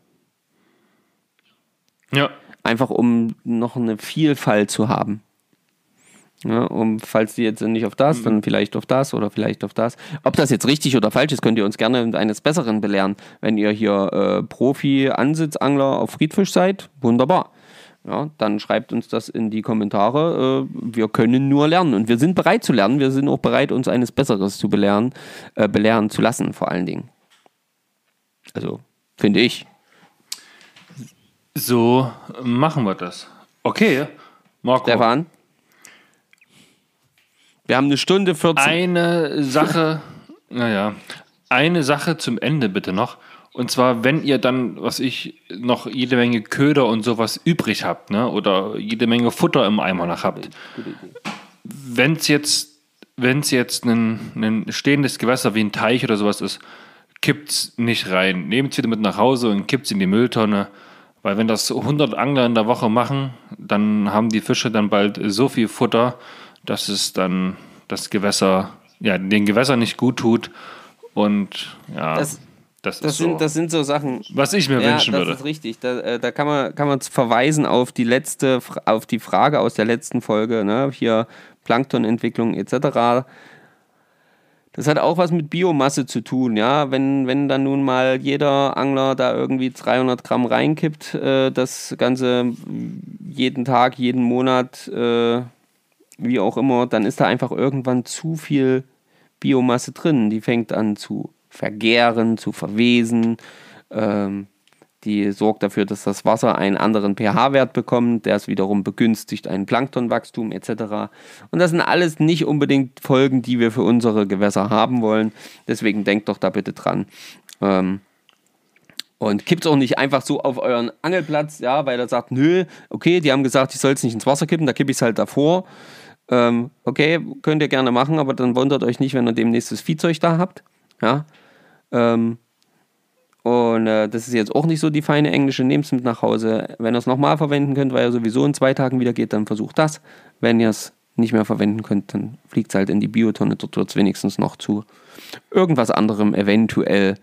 Ja. Einfach um noch eine Vielfalt zu haben. Ja, um, falls die jetzt nicht auf das, dann vielleicht auf das oder vielleicht auf das. Ob das jetzt richtig oder falsch ist, könnt ihr uns gerne eines Besseren belehren. Wenn ihr hier äh, Profi-Ansitzangler auf Friedfisch seid, wunderbar. Ja, dann schreibt uns das in die Kommentare. Äh, wir können nur lernen und wir sind bereit zu lernen. Wir sind auch bereit, uns eines Besseres zu belehren, äh, belehren zu lassen, vor allen Dingen. Also, finde ich. So machen wir das. Okay, Marco. Stefan? Wir haben eine Stunde 14. Eine Sache, naja, eine Sache zum Ende bitte noch. Und zwar, wenn ihr dann, was ich, noch jede Menge Köder und sowas übrig habt, ne? Oder jede Menge Futter im Eimer noch habt. Wenn es jetzt, wenn es jetzt ein, ein stehendes Gewässer wie ein Teich oder sowas ist, kippt's nicht rein. Nehmt es wieder mit nach Hause und kippt's in die Mülltonne. Weil wenn das 100 Angler in der Woche machen, dann haben die Fische dann bald so viel Futter, dass es dann das Gewässer, ja, den Gewässern nicht gut tut. Und ja, Das- das, Das sind, so, das sind so Sachen. was ich mir Ja, wünschen das würde. ist richtig. Da, äh, da kann man, kann man verweisen auf die letzte, auf die Frage aus der letzten Folge, ne? Hier Planktonentwicklung etc. Das hat auch was mit Biomasse zu tun, ja. Wenn, wenn dann nun mal jeder Angler da irgendwie 300 Gramm reinkippt, äh, das Ganze jeden Tag, jeden Monat, äh, wie auch immer, dann ist da einfach irgendwann zu viel Biomasse drin. Die fängt an zu vergären, zu verwesen. Ähm, die sorgt dafür, dass das Wasser einen anderen pH-Wert bekommt, der es wiederum begünstigt ein Planktonwachstum etc. Und das sind alles nicht unbedingt Folgen, die wir für unsere Gewässer haben wollen. Deswegen denkt doch da bitte dran. Ähm, und kippt es auch nicht einfach so auf euren Angelplatz, ja, weil er sagt, nö, okay, die haben gesagt, ich soll es nicht ins Wasser kippen, da kippe ich es halt davor. Ähm, okay, könnt ihr gerne machen, aber dann wundert euch nicht, wenn ihr demnächst das Viehzeug da habt. Ja. Ähm, und äh, das ist jetzt auch nicht so die feine englische, nehmt es mit nach Hause. Wenn ihr es nochmal verwenden könnt, weil ihr sowieso in zwei Tagen wieder geht, dann versucht das. Wenn ihr es nicht mehr verwenden könnt, dann fliegt es halt in die Biotonne. Dort wird es wenigstens noch zu irgendwas anderem eventuell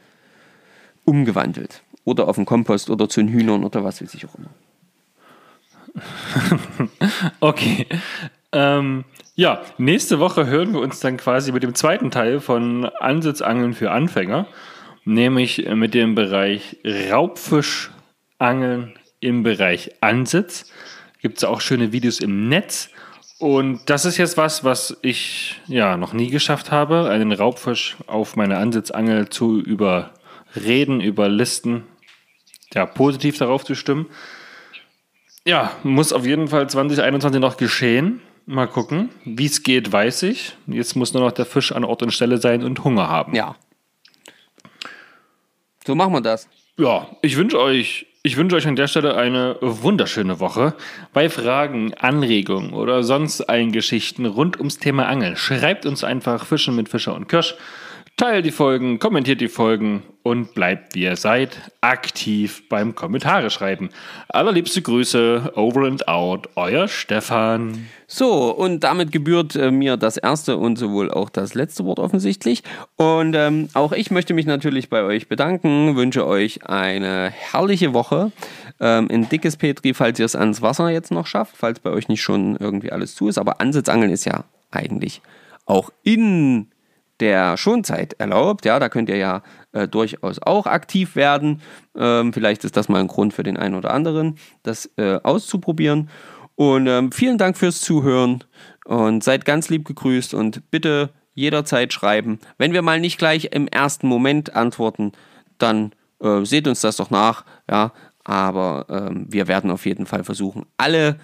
umgewandelt. Oder auf den Kompost oder zu den Hühnern oder was weiß ich auch immer. Okay. Ähm, ja, nächste Woche hören wir uns dann quasi mit dem zweiten Teil von Ansitzangeln für Anfänger, nämlich mit dem Bereich Raubfischangeln im Bereich Ansitz. Gibt es auch schöne Videos im Netz. Und das ist jetzt was, was ich ja noch nie geschafft habe, einen Raubfisch auf meine Ansitzangel zu überreden, überlisten, ja, positiv darauf zu stimmen. Ja, muss auf jeden Fall 2021 noch geschehen. Mal gucken. Wie es geht, weiß ich. Jetzt muss nur noch der Fisch an Ort und Stelle sein und Hunger haben. Ja. So machen wir das. Ja, ich wünsche euch, ich wünsche euch an der Stelle eine wunderschöne Woche. Bei Fragen, Anregungen oder sonst allen Geschichten rund ums Thema Angeln, schreibt uns einfach Fischen mit Fischer und Kirsch. Teilt die Folgen, kommentiert die Folgen und bleibt wie ihr seid, aktiv beim Kommentare schreiben. Allerliebste Grüße, over and out, euer Stefan. So, und damit gebührt äh, mir das erste und sowohl auch das letzte Wort offensichtlich. Und ähm, auch ich möchte mich natürlich bei euch bedanken, wünsche euch eine herrliche Woche. Ähm, ein dickes Petri, falls ihr es ans Wasser jetzt noch schafft, falls bei euch nicht schon irgendwie alles zu ist. Aber Ansitzangeln ist ja eigentlich auch in der Schonzeit erlaubt. Ja, da könnt ihr ja äh, durchaus auch aktiv werden. Ähm, vielleicht ist das mal ein Grund für den einen oder anderen, das äh, auszuprobieren. Und ähm, vielen Dank fürs Zuhören und seid ganz lieb gegrüßt und bitte jederzeit schreiben. Wenn wir mal nicht gleich im ersten Moment antworten, dann äh, seht uns das doch nach. Ja, aber ähm, wir werden auf jeden Fall versuchen, alle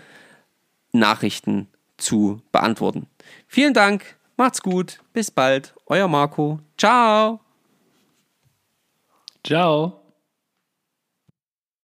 Nachrichten zu beantworten. Vielen Dank, macht's gut, bis bald, euer Marco, ciao. Ciao.